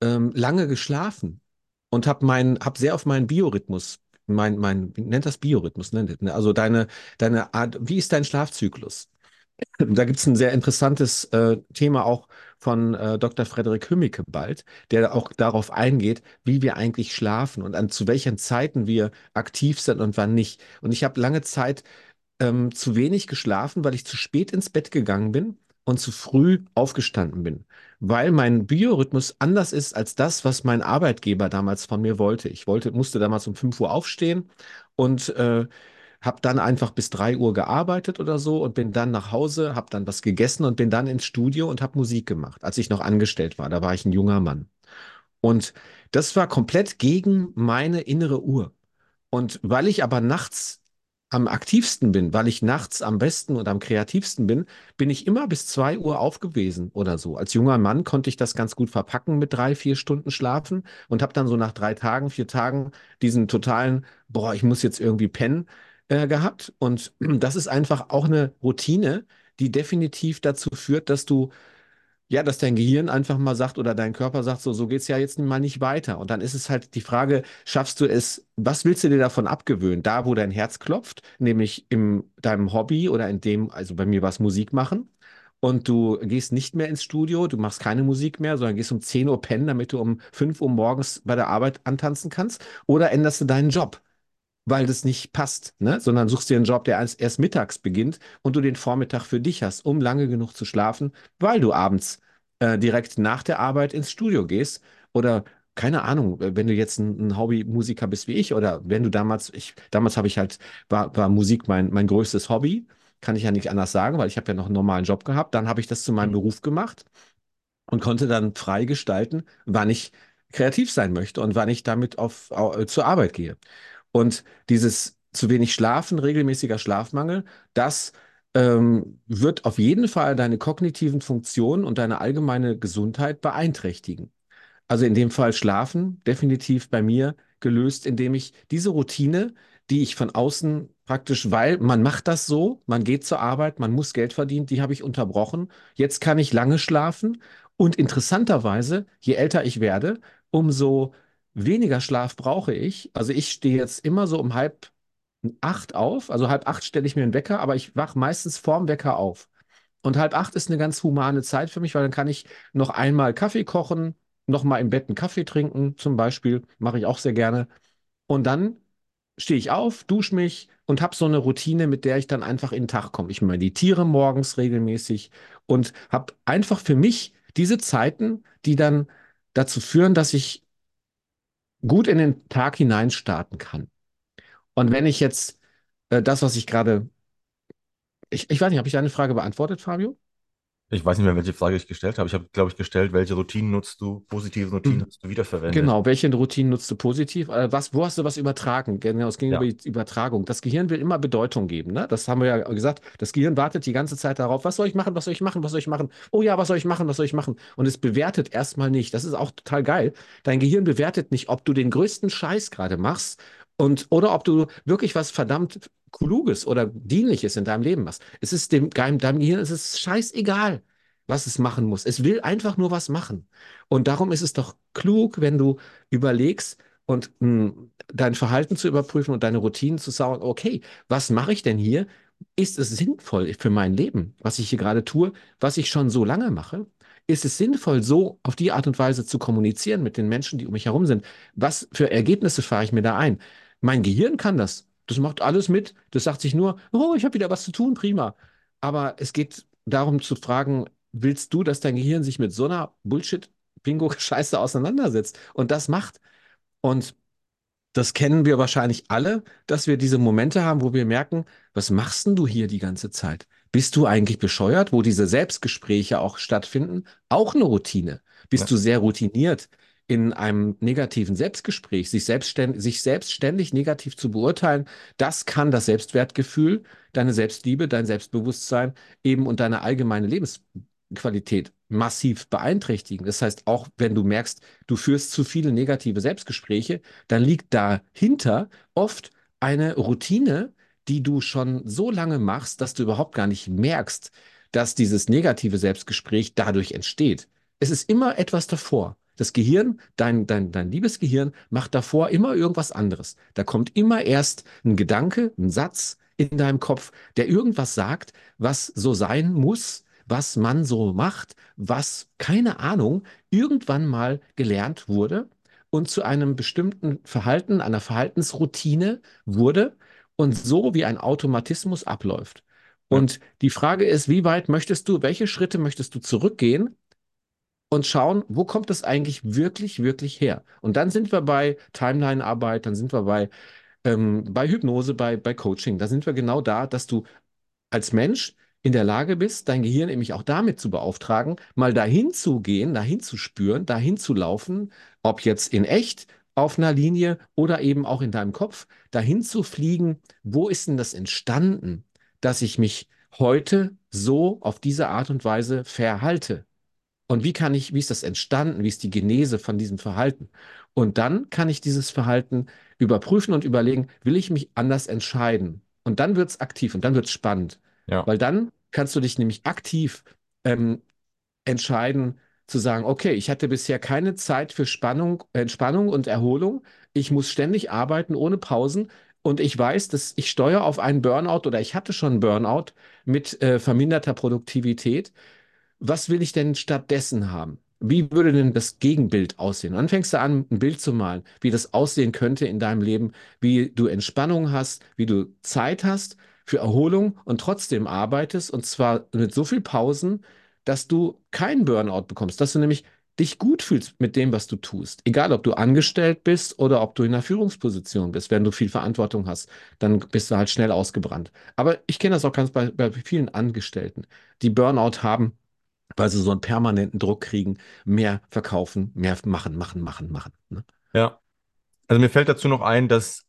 [SPEAKER 1] ähm, lange geschlafen und habe mein, hab sehr auf meinen Biorhythmus, mein, mein, nennt das Biorhythmus, nennt, ne? Also deine, deine Art, wie ist dein Schlafzyklus? Da gibt es ein sehr interessantes äh, Thema auch von äh, Dr. Frederik Hümmicke bald, der auch darauf eingeht, wie wir eigentlich schlafen und an zu welchen Zeiten wir aktiv sind und wann nicht. Und ich habe lange Zeit ähm, zu wenig geschlafen, weil ich zu spät ins Bett gegangen bin und zu früh aufgestanden bin, weil mein Biorhythmus anders ist als das, was mein Arbeitgeber damals von mir wollte. Ich wollte, musste damals um 5 Uhr aufstehen und äh, habe dann einfach bis 3 Uhr gearbeitet oder so und bin dann nach Hause, habe dann was gegessen und bin dann ins Studio und habe Musik gemacht, als ich noch angestellt war. Da war ich ein junger Mann. Und das war komplett gegen meine innere Uhr. Und weil ich aber nachts am aktivsten bin, weil ich nachts am besten und am kreativsten bin, bin ich immer bis 2 Uhr auf gewesen oder so. Als junger Mann konnte ich das ganz gut verpacken mit drei, vier Stunden Schlafen und habe dann so nach drei Tagen, vier Tagen diesen totalen, boah, ich muss jetzt irgendwie pennen, äh, gehabt. Und [CLEARS THROAT] das ist einfach auch eine Routine, die definitiv dazu führt, dass du ja, dass dein Gehirn einfach mal sagt oder dein Körper sagt, so, so geht's ja jetzt mal nicht weiter. Und dann ist es halt die Frage, schaffst du es, was willst du dir davon abgewöhnen? Da, wo dein Herz klopft, nämlich in deinem Hobby oder in dem, also bei mir war es Musik machen. Und du gehst nicht mehr ins Studio, du machst keine Musik mehr, sondern gehst um 10 Uhr pennen, damit du um 5 Uhr morgens bei der Arbeit antanzen kannst. Oder änderst du deinen Job? Weil das nicht passt, ne? Sondern suchst dir einen Job, der erst, erst mittags beginnt und du den Vormittag für dich hast, um lange genug zu schlafen, weil du abends äh, direkt nach der Arbeit ins Studio gehst oder keine Ahnung, äh, wenn du jetzt ein, ein Hobbymusiker bist wie ich oder wenn du damals, ich, damals habe ich halt, war, war Musik mein, mein größtes Hobby, kann ich ja nicht anders sagen, weil ich habe ja noch einen normalen Job gehabt, dann habe ich das zu meinem Beruf gemacht und konnte dann frei gestalten, wann ich kreativ sein möchte und wann ich damit auf, au- zur Arbeit gehe. Und dieses zu wenig Schlafen, regelmäßiger Schlafmangel, das ähm, wird auf jeden Fall deine kognitiven Funktionen und deine allgemeine Gesundheit beeinträchtigen. Also in dem Fall Schlafen, definitiv bei mir gelöst, indem ich diese Routine, die ich von außen praktisch, weil man macht das so, man geht zur Arbeit, man muss Geld verdienen, die habe ich unterbrochen. Jetzt kann ich lange schlafen und interessanterweise, je älter ich werde, umso weniger Schlaf brauche ich. Also ich stehe jetzt immer so um halb acht auf, also halb acht stelle ich mir einen Wecker, aber ich wache meistens vorm Wecker auf. Und halb acht ist eine ganz humane Zeit für mich, weil dann kann ich noch einmal Kaffee kochen, noch mal im Bett einen Kaffee trinken, zum Beispiel, mache ich auch sehr gerne. Und dann stehe ich auf, dusche mich und habe so eine Routine, mit der ich dann einfach in den Tag komme. Ich meditiere morgens regelmäßig und habe einfach für mich diese Zeiten, die dann dazu führen, dass ich gut in den Tag hinein starten kann. Und wenn ich jetzt äh, das, was ich gerade, ich, ich weiß nicht, habe ich deine Frage beantwortet, Fabio?
[SPEAKER 2] Ich weiß nicht mehr, welche Frage ich gestellt habe. Ich habe, glaube ich, gestellt, welche Routinen nutzt du, positive Routinen hast du wiederverwendet.
[SPEAKER 1] Genau, welche Routinen nutzt du positiv? Äh, was, wo hast du was übertragen? Genau, es ging über
[SPEAKER 2] Ja,
[SPEAKER 1] die Übertragung. Das Gehirn will immer Bedeutung geben, ne? Das haben wir ja gesagt. Das Gehirn wartet die ganze Zeit darauf, was soll ich machen, was soll ich machen, was soll ich machen? Oh ja, was soll ich machen, was soll ich machen? Und es bewertet erstmal nicht. Das ist auch total geil. Dein Gehirn bewertet nicht, ob du den größten Scheiß gerade machst und oder ob du wirklich was verdammt Kluges oder Dienliches in deinem Leben machst. Es ist dem, deinem Gehirn, es ist scheißegal, was es machen muss. Es will einfach nur was machen. Und darum ist es doch klug, wenn du überlegst und mh, dein Verhalten zu überprüfen und deine Routinen zu sagen, okay, was mache ich denn hier? Ist es sinnvoll für mein Leben, was ich hier gerade tue, was ich schon so lange mache? Ist es sinnvoll, so auf die Art und Weise zu kommunizieren mit den Menschen, die um mich herum sind? Was für Ergebnisse fahre ich mir da ein? Mein Gehirn kann das. Das macht alles mit. Das sagt sich nur, oh, ich habe wieder was zu tun, prima. Aber es geht darum zu fragen, willst du, dass dein Gehirn sich mit so einer Bullshit Bingo-Scheiße auseinandersetzt und das macht. Und das kennen wir wahrscheinlich alle, dass wir diese Momente haben, wo wir merken, was machst denn du hier die ganze Zeit? Bist du eigentlich bescheuert, wo diese Selbstgespräche auch stattfinden? Auch eine Routine. Bist
[SPEAKER 2] ja,
[SPEAKER 1] du sehr routiniert in einem negativen Selbstgespräch, sich selbstständig, sich selbstständig negativ zu beurteilen? Das kann das Selbstwertgefühl, deine Selbstliebe, dein Selbstbewusstsein eben und deine allgemeine Lebensqualität massiv beeinträchtigen. Das heißt, auch wenn du merkst, du führst zu viele negative Selbstgespräche, dann liegt dahinter oft eine Routine, die du schon so lange machst, dass du überhaupt gar nicht merkst, dass dieses negative Selbstgespräch dadurch entsteht. Es ist immer etwas davor. Das Gehirn, dein, dein, dein liebes Gehirn, macht davor immer irgendwas anderes. Da kommt immer erst ein Gedanke, ein Satz in deinem Kopf, der irgendwas sagt, was so sein muss, was man so macht, was, keine Ahnung, irgendwann mal gelernt wurde und zu einem bestimmten Verhalten, einer Verhaltensroutine wurde und so wie ein Automatismus abläuft. Und die Frage ist, wie weit möchtest du, welche Schritte möchtest du zurückgehen und schauen, wo kommt das eigentlich wirklich, wirklich her? Und dann sind wir bei Timeline-Arbeit, dann sind wir bei, ähm, bei Hypnose, bei, bei Coaching. Da sind wir genau da, dass du als Mensch in der Lage bist, dein Gehirn nämlich auch damit zu beauftragen, mal dahin zu gehen, dahin zu spüren, dahin zu laufen, ob jetzt in echt auf einer Linie oder eben auch in deinem Kopf, dahin zu fliegen, wo ist denn das entstanden, dass ich mich heute so auf diese Art und Weise verhalte? Und wie kann ich, wie ist das entstanden? Wie ist die Genese von diesem Verhalten? Und dann kann ich dieses Verhalten überprüfen und überlegen, will ich mich anders entscheiden? Und dann wird es aktiv und dann wird es spannend.
[SPEAKER 2] ja,
[SPEAKER 1] Weil dann kannst du dich nämlich aktiv ähm, entscheiden zu sagen, okay, ich hatte bisher keine Zeit für Spannung, Entspannung und Erholung. Ich muss ständig arbeiten ohne Pausen. Und ich weiß, dass ich steuere auf einen Burnout oder ich hatte schon einen Burnout mit äh, verminderter Produktivität was will ich denn stattdessen haben? Wie würde denn das Gegenbild aussehen? Dann fängst du an, ein Bild zu malen, wie das aussehen könnte in deinem Leben, wie du Entspannung hast, wie du Zeit hast für Erholung und trotzdem arbeitest und zwar mit so viel Pausen, dass du keinen Burnout bekommst, dass du nämlich dich gut fühlst mit dem, was du tust. Egal, ob du angestellt bist oder ob du in einer Führungsposition bist. Wenn du viel Verantwortung hast, dann bist du halt schnell ausgebrannt. Aber ich kenne das auch ganz bei, bei vielen Angestellten, die Burnout haben weil sie so einen permanenten Druck kriegen, mehr verkaufen, mehr machen, machen, machen, machen. Ne?
[SPEAKER 2] ja. Also mir fällt dazu noch ein, dass,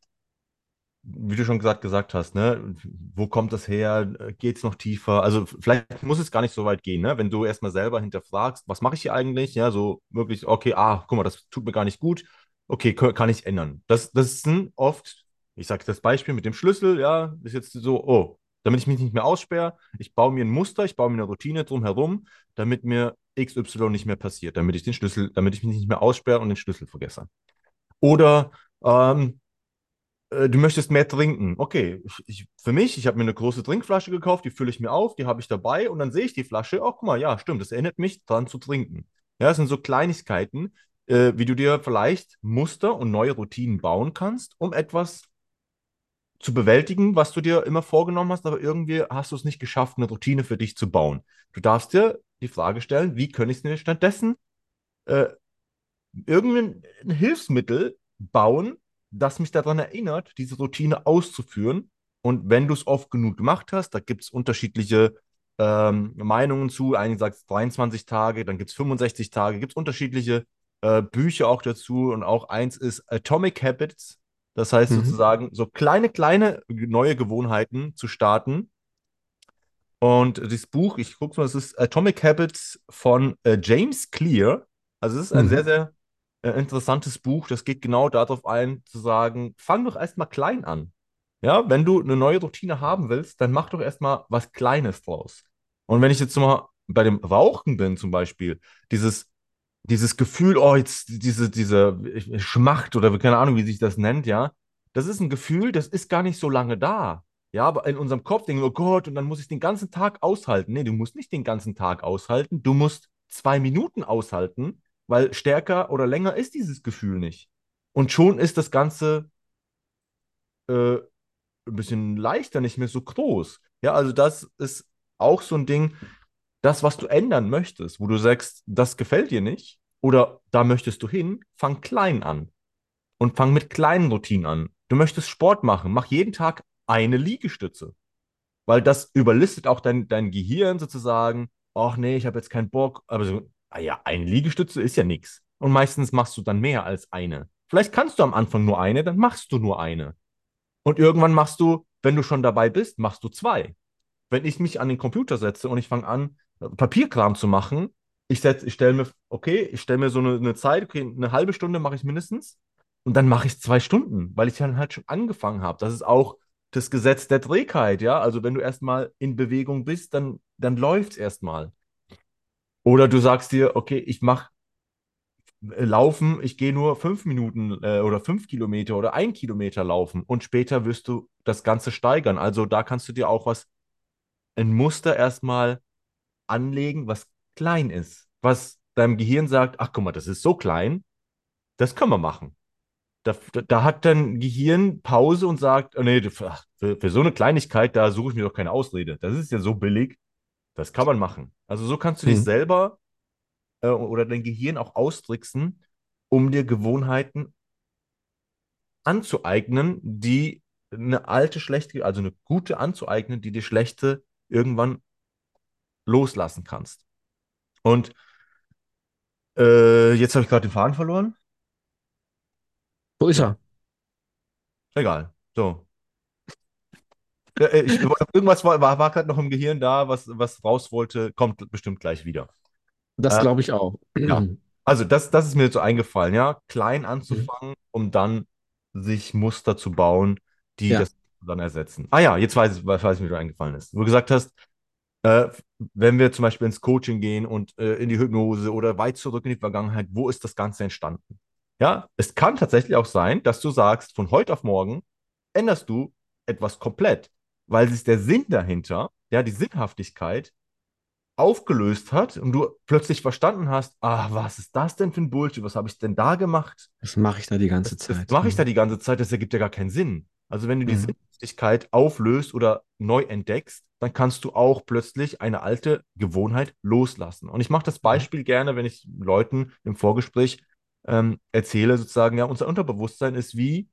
[SPEAKER 2] wie du schon gesagt, gesagt hast, ne, wo kommt das her? Geht es noch tiefer? Also vielleicht muss es gar nicht so weit gehen, ne? Wenn du erstmal selber hinterfragst, was mache ich hier eigentlich? Ja, so wirklich, okay, ah, guck mal, das tut mir gar nicht gut. Okay, kann ich ändern. Das, das sind oft, ich sage das Beispiel mit dem Schlüssel, ja, ist jetzt so, oh, damit ich mich nicht mehr aussperre, ich baue mir ein Muster, ich baue mir eine Routine drumherum, damit mir XY nicht mehr passiert, damit ich den Schlüssel, damit ich mich nicht mehr aussperre und den Schlüssel vergesse. Oder ähm, äh, du möchtest mehr trinken. Okay, ich, für mich, ich habe mir eine große Trinkflasche gekauft, die fülle ich mir auf, die habe ich dabei und dann sehe ich die Flasche. Oh, guck mal, ja, stimmt, das erinnert mich daran zu trinken. Ja, das sind so Kleinigkeiten, äh, wie du dir vielleicht Muster und neue Routinen bauen kannst, um etwas zu bewältigen, was du dir immer vorgenommen hast, aber irgendwie hast du es nicht geschafft, eine Routine für dich zu bauen. Du darfst dir die Frage stellen, wie kann ich mir stattdessen äh, irgendein Hilfsmittel bauen, das mich daran erinnert, diese Routine auszuführen. Und wenn du es oft genug gemacht hast, da gibt es unterschiedliche ähm, Meinungen zu. Einige sagen 23 Tage, dann gibt es 65 Tage, gibt es unterschiedliche äh, Bücher auch dazu. Und auch eins ist Atomic Habits. Das heißt
[SPEAKER 1] Mhm.
[SPEAKER 2] sozusagen, so kleine, kleine neue Gewohnheiten zu starten. Und das Buch, ich gucke mal, das ist Atomic Habits von äh, James Clear. Also es ist ein
[SPEAKER 1] Mhm.
[SPEAKER 2] sehr, sehr äh, interessantes Buch. Das geht genau darauf ein, zu sagen, fang doch erstmal klein an. Ja, wenn du eine neue Routine haben willst, dann mach doch erstmal was Kleines draus. Und wenn ich jetzt mal bei dem Rauchen bin zum Beispiel, dieses, dieses Gefühl, oh, jetzt diese, diese Schmacht oder keine Ahnung, wie sich das nennt, ja, das ist ein Gefühl, das ist gar nicht so lange da. Ja, aber in unserem Kopf denken wir, oh Gott, und dann muss ich den ganzen Tag aushalten. Nee, du musst nicht den ganzen Tag aushalten, du musst zwei Minuten aushalten, weil stärker oder länger ist dieses Gefühl nicht. Und schon ist das Ganze äh, ein bisschen leichter, nicht mehr so groß. Ja, also das ist auch so ein Ding, das, was du ändern möchtest, wo du sagst, das gefällt dir nicht oder da möchtest du hin, fang klein an und fang mit kleinen Routinen an. Du möchtest Sport machen, mach jeden Tag eine Liegestütze, weil das überlistet auch dein, dein Gehirn sozusagen. Ach nee, ich habe jetzt keinen Bock. Aber so, ah ja, eine Liegestütze ist ja nichts. Und meistens machst du dann mehr als eine. Vielleicht kannst du am Anfang nur eine, dann machst du nur eine. Und irgendwann machst du, wenn du schon dabei bist, machst du zwei. Wenn ich mich an den Computer setze und ich fange an, Papierkram zu machen, ich, ich stelle mir, okay, ich stelle mir so eine, eine Zeit, okay, eine halbe Stunde mache ich mindestens und dann mache ich zwei Stunden, weil ich dann halt schon angefangen habe. Das ist auch das Gesetz der Trägheit, ja. Also wenn du erstmal in Bewegung bist, dann, dann läuft es erstmal. Oder du sagst dir, okay, ich mache äh, laufen, ich gehe nur fünf Minuten äh, oder fünf Kilometer oder ein Kilometer laufen und später wirst du das Ganze steigern. Also da kannst du dir auch was, ein Muster erstmal anlegen, was klein ist, was deinem Gehirn sagt, ach guck mal, das ist so klein, das können wir machen. Da, da, hat dein Gehirn Pause und sagt, oh, nee, für, für so eine Kleinigkeit, da suche ich mir doch keine Ausrede. Das ist ja so billig, das kann man machen. Also so kannst du dich
[SPEAKER 1] Mhm.
[SPEAKER 2] selber äh, oder dein Gehirn auch austricksen, um dir Gewohnheiten anzueignen, die eine alte, schlechte, also eine gute anzueignen, die dir schlechte irgendwann loslassen kannst. Und äh, jetzt habe ich gerade den Faden verloren.
[SPEAKER 1] Wo ist er?
[SPEAKER 2] egal. So. Äh, ich, irgendwas war, war, war gerade noch im Gehirn da, was, was raus wollte, kommt bestimmt gleich wieder.
[SPEAKER 1] Das
[SPEAKER 2] Äh,
[SPEAKER 1] glaube ich auch.
[SPEAKER 2] ja, also das, das ist mir jetzt so eingefallen, ja. Klein
[SPEAKER 1] Mhm.
[SPEAKER 2] anzufangen, um dann sich Muster zu bauen, die
[SPEAKER 1] Ja.
[SPEAKER 2] das dann ersetzen. Ah ja, jetzt weiß ich, weiß ich, mir wieder eingefallen ist. Wo du gesagt hast, äh, wenn wir zum Beispiel ins Coaching gehen und äh, in die Hypnose oder weit zurück in die Vergangenheit, wo ist das Ganze entstanden? Ja, es kann tatsächlich auch sein, dass du sagst, von heute auf morgen änderst du etwas komplett, weil sich der Sinn dahinter, ja, die Sinnhaftigkeit aufgelöst hat und du plötzlich verstanden hast, ah, was ist das denn für ein Bullshit? Was habe ich denn da gemacht?
[SPEAKER 1] Das mache ich da die ganze
[SPEAKER 2] Das, das
[SPEAKER 1] Zeit.
[SPEAKER 2] mache ich da die ganze Zeit, das ergibt ja gar keinen Sinn. Also wenn du die
[SPEAKER 1] Mhm.
[SPEAKER 2] Sinnhaftigkeit auflöst oder neu entdeckst, dann kannst du auch plötzlich eine alte Gewohnheit loslassen. Und ich mache das
[SPEAKER 1] Mhm.
[SPEAKER 2] Beispiel gerne, wenn ich Leuten im Vorgespräch ähm, erzähle, sozusagen, ja, unser Unterbewusstsein ist wie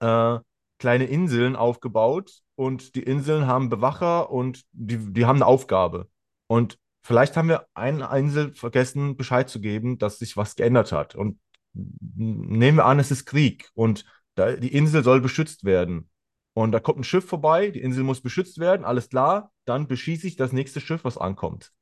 [SPEAKER 2] äh, kleine Inseln aufgebaut und die Inseln haben Bewacher und die, die haben eine Aufgabe. Und vielleicht haben wir eine Insel vergessen, Bescheid zu geben, dass sich was geändert hat. Und nehmen wir an, es ist Krieg und da, die Insel soll beschützt werden. Und da kommt ein Schiff vorbei, die Insel muss beschützt werden, alles klar, dann beschieße ich das nächste Schiff, was ankommt.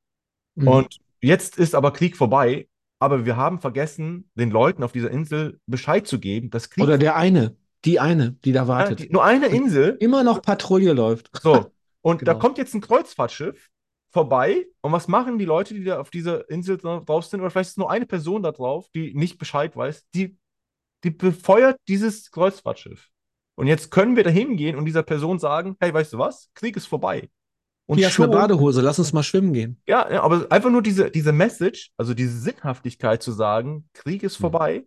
[SPEAKER 1] Mhm.
[SPEAKER 2] Und jetzt ist aber Krieg vorbei, aber wir haben vergessen, den Leuten auf dieser Insel Bescheid zu geben, dass Krieg
[SPEAKER 1] Oder der eine, die eine, die da
[SPEAKER 2] ja,
[SPEAKER 1] wartet.
[SPEAKER 2] die, nur eine
[SPEAKER 1] Und
[SPEAKER 2] Insel.
[SPEAKER 1] immer noch Patrouille läuft. [LAUGHS]
[SPEAKER 2] So. Und da
[SPEAKER 1] Genau.
[SPEAKER 2] kommt jetzt ein Kreuzfahrtschiff vorbei. Und was machen die Leute, die da auf dieser Insel dra- drauf sind? Oder vielleicht ist nur eine Person da drauf, die nicht Bescheid weiß. Die, die befeuert dieses Kreuzfahrtschiff. Und jetzt können wir da hingehen und dieser Person sagen, hey, weißt du was? Krieg ist vorbei. Und
[SPEAKER 1] Hier hast du eine
[SPEAKER 2] schon,
[SPEAKER 1] Badehose, lass uns mal schwimmen gehen.
[SPEAKER 2] ja, ja, aber einfach nur diese, diese Message, also diese Sinnhaftigkeit zu sagen, Krieg ist
[SPEAKER 1] Hm.
[SPEAKER 2] vorbei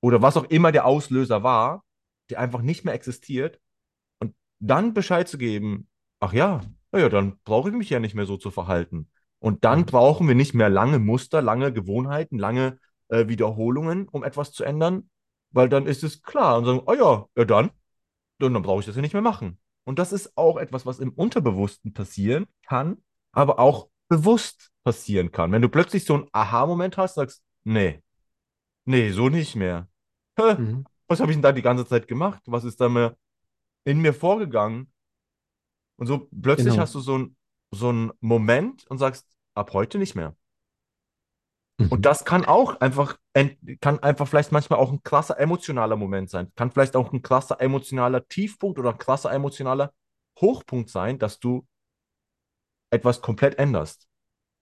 [SPEAKER 2] oder was auch immer der Auslöser war, der einfach nicht mehr existiert und dann Bescheid zu geben, ach ja, naja, dann brauche ich mich ja nicht mehr so zu verhalten. Und dann
[SPEAKER 1] Hm.
[SPEAKER 2] brauchen wir nicht mehr lange Muster, lange Gewohnheiten, lange äh, Wiederholungen, um etwas zu ändern, weil dann ist es klar und sagen, oh ja, ja dann, dann, dann brauche ich das ja nicht mehr machen. Und das ist auch etwas, was im Unterbewussten passieren kann, aber auch bewusst passieren kann. Wenn du plötzlich so einen Aha-Moment hast, sagst, nee, nee, so nicht mehr. Hä,
[SPEAKER 1] Mhm.
[SPEAKER 2] was habe ich denn da die ganze Zeit gemacht? Was ist da mir in mir vorgegangen? Und so plötzlich
[SPEAKER 1] Genau.
[SPEAKER 2] hast du so ein, so einen Moment und sagst, ab heute nicht mehr. Und
[SPEAKER 1] Mhm.
[SPEAKER 2] das kann auch einfach, kann einfach vielleicht manchmal auch ein krasser emotionaler Moment sein. Kann vielleicht auch ein krasser emotionaler Tiefpunkt oder ein krasser emotionaler Hochpunkt sein, dass du etwas komplett änderst.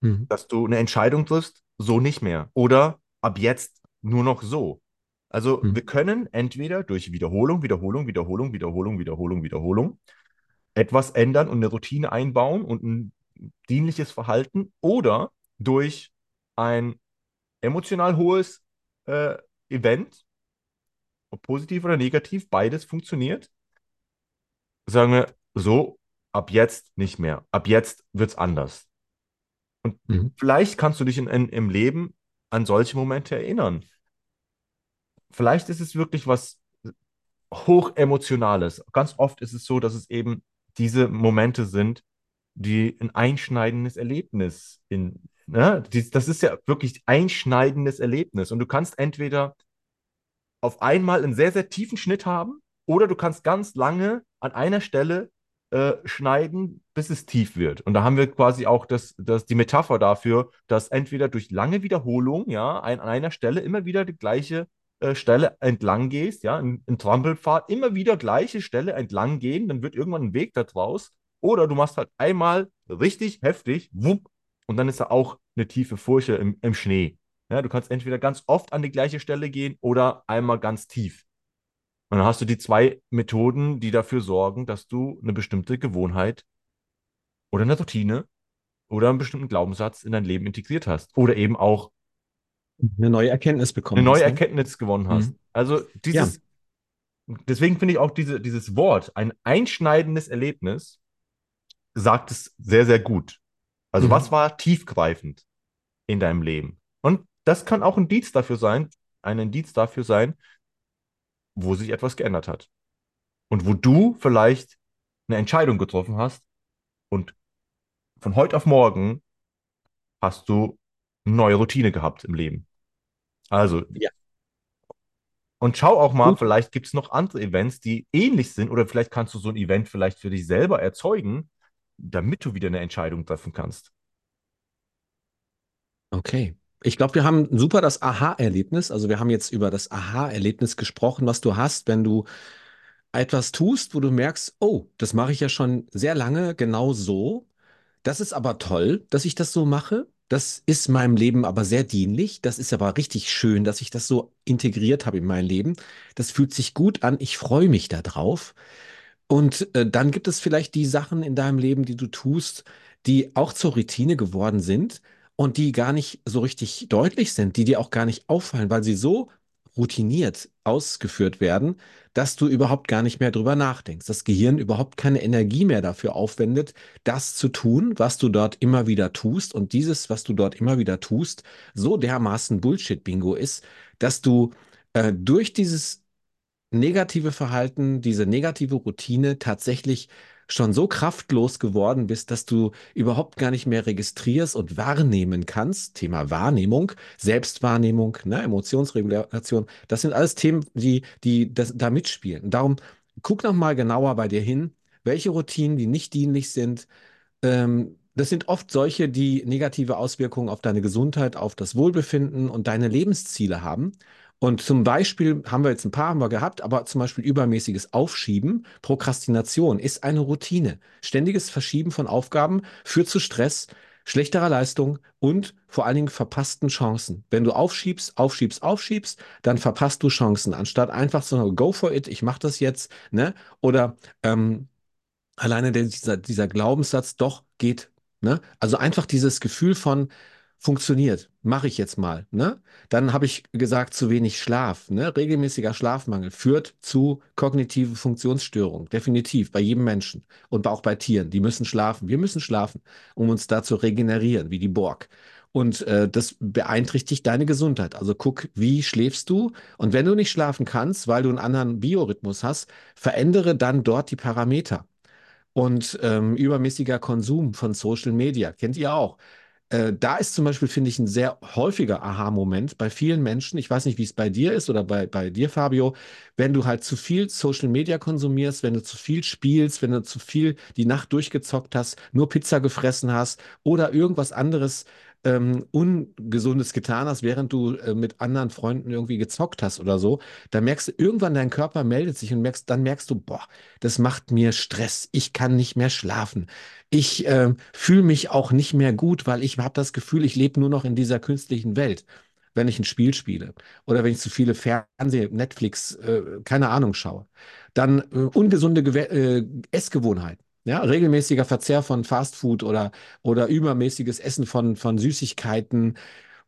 [SPEAKER 1] Mhm.
[SPEAKER 2] Dass du eine Entscheidung triffst, so nicht mehr. Oder ab jetzt nur noch so. Also
[SPEAKER 1] Mhm.
[SPEAKER 2] wir können entweder durch Wiederholung, Wiederholung, Wiederholung, Wiederholung, Wiederholung, Wiederholung etwas ändern und eine Routine einbauen und ein dienliches Verhalten oder durch ein emotional hohes äh, Event, ob positiv oder negativ, beides funktioniert, sagen wir so, ab jetzt nicht mehr. Ab jetzt wird es anders. Und
[SPEAKER 1] Mhm.
[SPEAKER 2] vielleicht kannst du dich in, in, im Leben an solche Momente erinnern. Vielleicht ist es wirklich was hochemotionales. Ganz oft ist es so, dass es eben diese Momente sind, die ein einschneidendes Erlebnis in, ne? Das ist ja wirklich einschneidendes Erlebnis. Und du kannst entweder auf einmal einen sehr, sehr tiefen Schnitt haben oder du kannst ganz lange an einer Stelle äh, schneiden, bis es tief wird. Und da haben wir quasi auch das, das, die Metapher dafür, dass entweder durch lange Wiederholung, ja, ein, an einer Stelle immer wieder die gleiche äh, Stelle entlang gehst, ja, in, in Trampelpfad, immer wieder gleiche Stelle entlang gehen, dann wird irgendwann ein Weg da draus. Oder du machst halt einmal richtig heftig, wupp, und dann ist da auch eine tiefe Furche im, im Schnee. Ja, du kannst entweder ganz oft an die gleiche Stelle gehen oder einmal ganz tief. Und dann hast du die zwei Methoden, die dafür sorgen, dass du eine bestimmte Gewohnheit oder eine Routine oder einen bestimmten Glaubenssatz in dein Leben integriert hast. Oder eben auch
[SPEAKER 1] Eine neue Erkenntnis
[SPEAKER 2] eine
[SPEAKER 1] bekommen
[SPEAKER 2] neue
[SPEAKER 1] hast, ne?
[SPEAKER 2] Erkenntnis gewonnen hast.
[SPEAKER 1] Mhm.
[SPEAKER 2] Also dieses, deswegen finde ich auch diese, dieses Wort, ein einschneidendes Erlebnis, sagt es sehr, sehr gut. Also
[SPEAKER 1] Mhm.
[SPEAKER 2] was war tiefgreifend in deinem Leben? Und das kann auch ein Indiz dafür sein, ein Indiz dafür sein, wo sich etwas geändert hat. Und wo du vielleicht eine Entscheidung getroffen hast und von heute auf morgen hast du eine neue Routine gehabt im Leben. Also,
[SPEAKER 1] Ja.
[SPEAKER 2] und schau auch mal,
[SPEAKER 1] Gut.
[SPEAKER 2] vielleicht gibt es noch andere Events, die ähnlich sind, oder vielleicht kannst du so ein Event vielleicht für dich selber erzeugen, damit du wieder eine Entscheidung treffen kannst.
[SPEAKER 1] Okay. Ich glaube, wir haben super das Aha-Erlebnis. Also wir haben jetzt über das Aha-Erlebnis gesprochen, was du hast, wenn du etwas tust, wo du merkst, oh, das mache ich ja schon sehr lange genau so. Das ist aber toll, dass ich das so mache. Das ist meinem Leben aber sehr dienlich. Das ist aber richtig schön, dass ich das so integriert habe in mein Leben. Das fühlt sich gut an. Ich freue mich darauf. Und äh, dann gibt es vielleicht die Sachen in deinem Leben, die du tust, die auch zur Routine geworden sind und die gar nicht so richtig deutlich sind, die dir auch gar nicht auffallen, weil sie so routiniert ausgeführt werden, dass du überhaupt gar nicht mehr drüber nachdenkst. Das Gehirn überhaupt keine Energie mehr dafür aufwendet, das zu tun, was du dort immer wieder tust und dieses, was du dort immer wieder tust, so dermaßen Bullshit-Bingo ist, dass du äh, durch dieses negative Verhalten, diese negative Routine tatsächlich schon so kraftlos geworden bist, dass du überhaupt gar nicht mehr registrierst und wahrnehmen kannst. Thema Wahrnehmung, Selbstwahrnehmung, ne, Emotionsregulation, das sind alles Themen, die, die das, da mitspielen. Darum guck noch mal genauer bei dir hin, welche Routinen, die nicht dienlich sind, ähm, das sind oft solche, die negative Auswirkungen auf deine Gesundheit, auf das Wohlbefinden und deine Lebensziele haben. Und zum Beispiel haben wir jetzt ein paar haben wir gehabt, aber zum Beispiel übermäßiges Aufschieben, Prokrastination ist eine Routine. Ständiges Verschieben von Aufgaben führt zu Stress, schlechterer Leistung und vor allen Dingen verpassten Chancen. Wenn du aufschiebst, aufschiebst, aufschiebst, dann verpasst du Chancen, anstatt einfach zu sagen, go for it, ich mache das jetzt, ne? Oder ähm, alleine dieser, dieser Glaubenssatz, doch geht, ne? Also einfach dieses Gefühl von, funktioniert, mache ich jetzt mal. Ne? Dann habe ich gesagt, zu wenig Schlaf. Ne? Regelmäßiger Schlafmangel führt zu kognitiven Funktionsstörungen, definitiv bei jedem Menschen und auch bei Tieren. Die müssen schlafen. Wir müssen schlafen, um uns da zu regenerieren, wie die Borg. Und äh, das beeinträchtigt deine Gesundheit. Also guck, wie schläfst du? Und wenn du nicht schlafen kannst, weil du einen anderen Biorhythmus hast, verändere dann dort die Parameter. Und ähm, übermäßiger Konsum von Social Media, kennt ihr auch äh, da ist zum Beispiel, finde ich, ein sehr häufiger Aha-Moment bei vielen Menschen. Ich weiß nicht, wie es bei dir ist oder bei, bei dir, Fabio. Wenn du halt zu viel Social Media konsumierst, wenn du zu viel spielst, wenn du zu viel die Nacht durchgezockt hast, nur Pizza gefressen hast oder irgendwas anderes ähm, Ungesundes getan hast, während du äh, mit anderen Freunden irgendwie gezockt hast oder so, dann merkst du, irgendwann dein Körper meldet sich und merkst, dann merkst du, boah, das macht mir Stress, ich kann nicht mehr schlafen. Ich äh, fühle mich auch nicht mehr gut, weil ich habe das Gefühl, ich lebe nur noch in dieser künstlichen Welt wenn ich ein Spiel spiele oder wenn ich zu viele Fernseh, Netflix, äh, keine Ahnung schaue. Dann äh, ungesunde Gew äh, Essgewohnheiten. Ja, regelmäßiger Verzehr von Fastfood oder, oder übermäßiges Essen von, von Süßigkeiten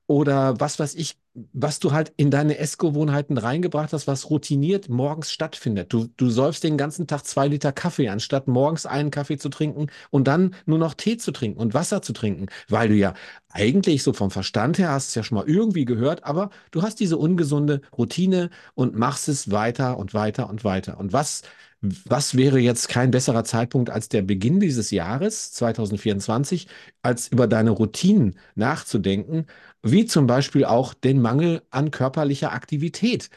[SPEAKER 1] oder was weiß ich, was du halt in deine Essgewohnheiten reingebracht hast, was routiniert morgens stattfindet. Du, du säufst den ganzen Tag zwei Liter Kaffee, anstatt morgens einen Kaffee zu trinken und dann nur noch Tee zu trinken und Wasser zu trinken, weil du ja eigentlich so vom Verstand her hast es ja schon mal irgendwie gehört, aber du hast diese ungesunde Routine und machst es weiter und weiter und weiter. Und was was wäre jetzt kein besserer Zeitpunkt als der Beginn dieses Jahres 2024, als über deine Routinen nachzudenken, wie zum Beispiel auch den Mangel an körperlicher Aktivität?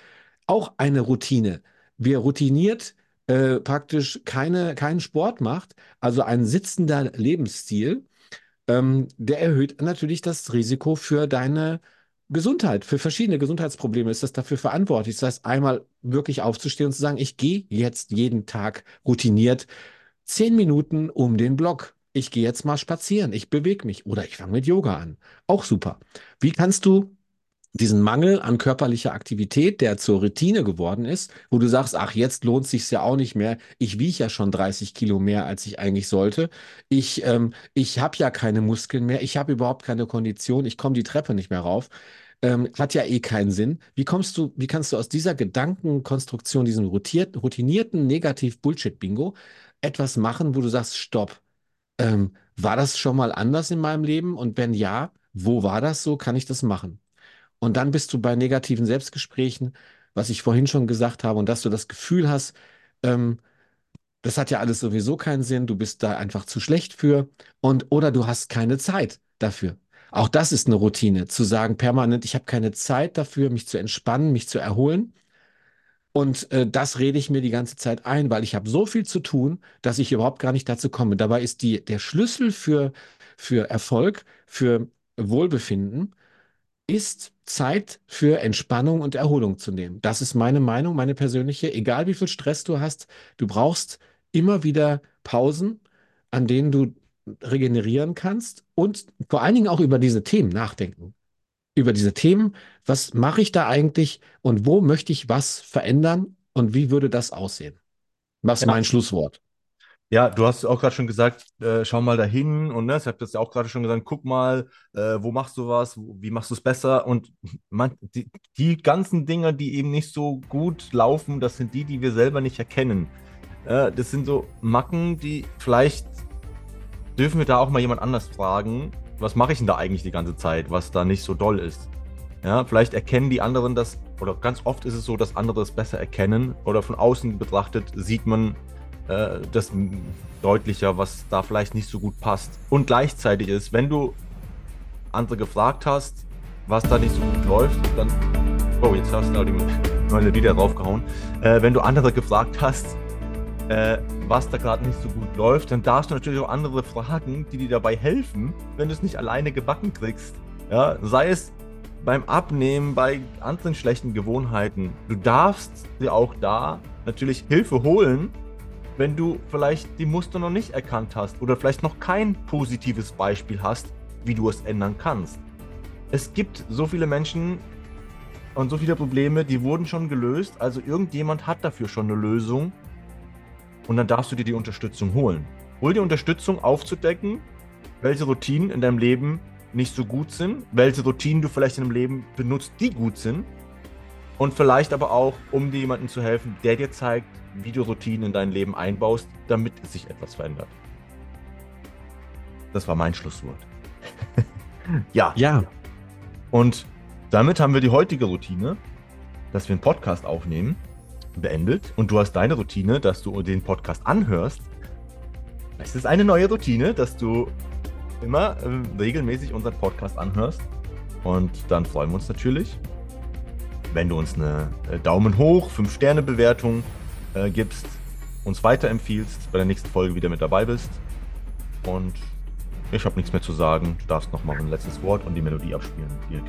[SPEAKER 1] Auch eine Routine. Wer routiniert äh, praktisch keine, keinen Sport macht, also ein sitzender Lebensstil, ähm, der erhöht natürlich das Risiko für deine Gesundheit, für verschiedene Gesundheitsprobleme ist das dafür verantwortlich. Das heißt, einmal wirklich aufzustehen und zu sagen, ich gehe jetzt jeden Tag routiniert zehn Minuten um den Block. Ich gehe jetzt mal spazieren, ich bewege mich oder ich fange mit Yoga an. Auch super. Wie kannst du diesen Mangel an körperlicher Aktivität, der zur Routine geworden ist, wo du sagst, ach, jetzt lohnt sich ja auch nicht mehr. Ich wiege ja schon 30 Kilo mehr, als ich eigentlich sollte. Ich, ähm, ich habe ja keine Muskeln mehr. Ich habe überhaupt keine Kondition. Ich komme die Treppe nicht mehr rauf. Ähm, hat ja eh keinen Sinn. Wie kommst du, wie kannst du aus dieser Gedankenkonstruktion, diesem routiert, routinierten Negativ-Bullshit-Bingo etwas machen, wo du sagst, stopp. Ähm, war das schon mal anders in meinem Leben? Und wenn ja, wo war das so? Kann ich das machen? Und dann bist du bei negativen Selbstgesprächen, was ich vorhin schon gesagt habe, und dass du das Gefühl hast, ähm, das hat ja alles sowieso keinen Sinn, du bist da einfach zu schlecht für und oder du hast keine Zeit dafür. Auch das ist eine Routine, zu sagen permanent, ich habe keine Zeit dafür, mich zu entspannen, mich zu erholen. Und äh, das rede ich mir die ganze Zeit ein, weil ich habe so viel zu tun, dass ich überhaupt gar nicht dazu komme. Dabei ist die, der Schlüssel für, für Erfolg, für Wohlbefinden, ist Zeit für Entspannung und Erholung zu nehmen. Das ist meine Meinung, meine persönliche. Egal wie viel Stress du hast, du brauchst immer wieder Pausen, an denen du regenerieren kannst und vor allen Dingen auch über diese Themen nachdenken. Über diese Themen, was mache ich da eigentlich und wo möchte ich was verändern und wie würde das aussehen? Was ist ja. mein Schlusswort?
[SPEAKER 2] Ja, du hast auch gerade schon gesagt, äh, schau mal dahin und ne, ich habe das ja auch gerade schon gesagt, guck mal, äh, wo machst du was, wie machst du es besser und man, die, die, ganzen Dinge, die eben nicht so gut laufen, das sind die, die wir selber nicht erkennen. Äh, das sind so Macken, die vielleicht dürfen wir da auch mal jemand anders fragen, was mache ich denn da eigentlich die ganze Zeit, was da nicht so doll ist. Ja, vielleicht erkennen die anderen das, oder ganz oft ist es so, dass andere es besser erkennen oder von außen betrachtet sieht man, äh, das deutlicher, was da vielleicht nicht so gut passt. Und gleichzeitig ist, wenn du andere gefragt hast, was da nicht so gut läuft, dann. Oh, jetzt hast du da die Melodie da draufgehauen. Äh, wenn du andere gefragt hast, äh, was da gerade nicht so gut läuft, dann darfst du natürlich auch andere fragen, die dir dabei helfen, wenn du es nicht alleine gebacken kriegst. Ja, sei es beim Abnehmen, bei anderen schlechten Gewohnheiten. Du darfst dir auch da natürlich Hilfe holen, wenn du vielleicht die Muster noch nicht erkannt hast oder vielleicht noch kein positives Beispiel hast, wie du es ändern kannst. Es gibt so viele Menschen und so viele Probleme, die wurden schon gelöst. Also irgendjemand hat dafür schon eine Lösung. Und dann darfst du dir die Unterstützung holen. Hol dir Unterstützung aufzudecken, welche Routinen in deinem Leben nicht so gut sind, welche Routinen du vielleicht in deinem Leben benutzt, die gut sind. Und vielleicht aber auch, um dir jemandem zu helfen, der dir zeigt, wie du Routinen in dein Leben einbaust, damit sich etwas verändert. Das war mein Schlusswort. [LAUGHS] ja.
[SPEAKER 1] Ja.
[SPEAKER 2] Und damit haben wir die heutige Routine, dass wir einen Podcast aufnehmen, beendet. Und du hast deine Routine, dass du den Podcast anhörst. Es ist eine neue Routine, dass du immer äh, regelmäßig unseren Podcast anhörst. Und dann freuen wir uns natürlich, wenn du uns eine äh, Daumen hoch, 5-Sterne-Bewertung äh, gibst, uns weiterempfiehlst, bei der nächsten Folge wieder mit dabei bist. Und ich habe nichts mehr zu sagen. Du darfst noch mal ein letztes Wort und die Melodie abspielen, Dirk.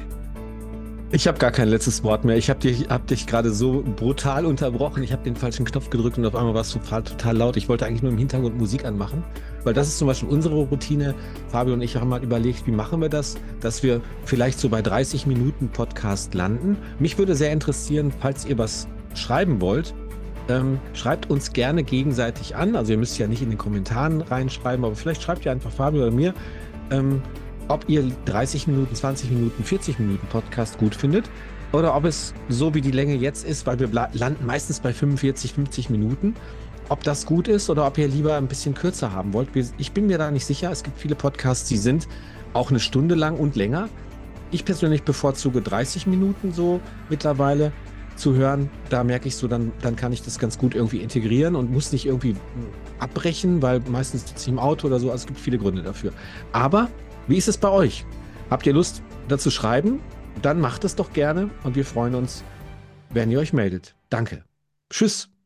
[SPEAKER 1] Ich habe gar kein letztes Wort mehr. Ich habe dich, hab dich gerade so brutal unterbrochen. Ich habe den falschen Knopf gedrückt und auf einmal war es total, total laut. Ich wollte eigentlich nur im Hintergrund Musik anmachen, weil das ist zum Beispiel unsere Routine. Fabio und ich haben mal überlegt, wie machen wir das, dass wir vielleicht so bei 30 Minuten Podcast landen. Mich würde sehr interessieren, falls ihr was schreiben wollt, ähm, schreibt uns gerne gegenseitig an. Also ihr müsst ja nicht in den Kommentaren reinschreiben, aber vielleicht schreibt ihr einfach Fabio oder mir. Ähm, ob ihr 30 Minuten, 20 Minuten, 40 Minuten Podcast gut findet oder ob es so wie die Länge jetzt ist, weil wir landen meistens bei 45, 50 Minuten, ob das gut ist oder ob ihr lieber ein bisschen kürzer haben wollt. Ich bin mir da nicht sicher. Es gibt viele Podcasts, die sind auch eine Stunde lang und länger. Ich persönlich bevorzuge 30 Minuten so mittlerweile zu hören. Da merke ich so, dann, dann kann ich das ganz gut irgendwie integrieren und muss nicht irgendwie abbrechen, weil meistens sitze ich im Auto oder so. Also es gibt viele Gründe dafür. Aber wie ist es bei euch? Habt ihr Lust dazu schreiben? Dann macht es doch gerne und wir freuen uns, wenn ihr euch meldet. Danke. Tschüss.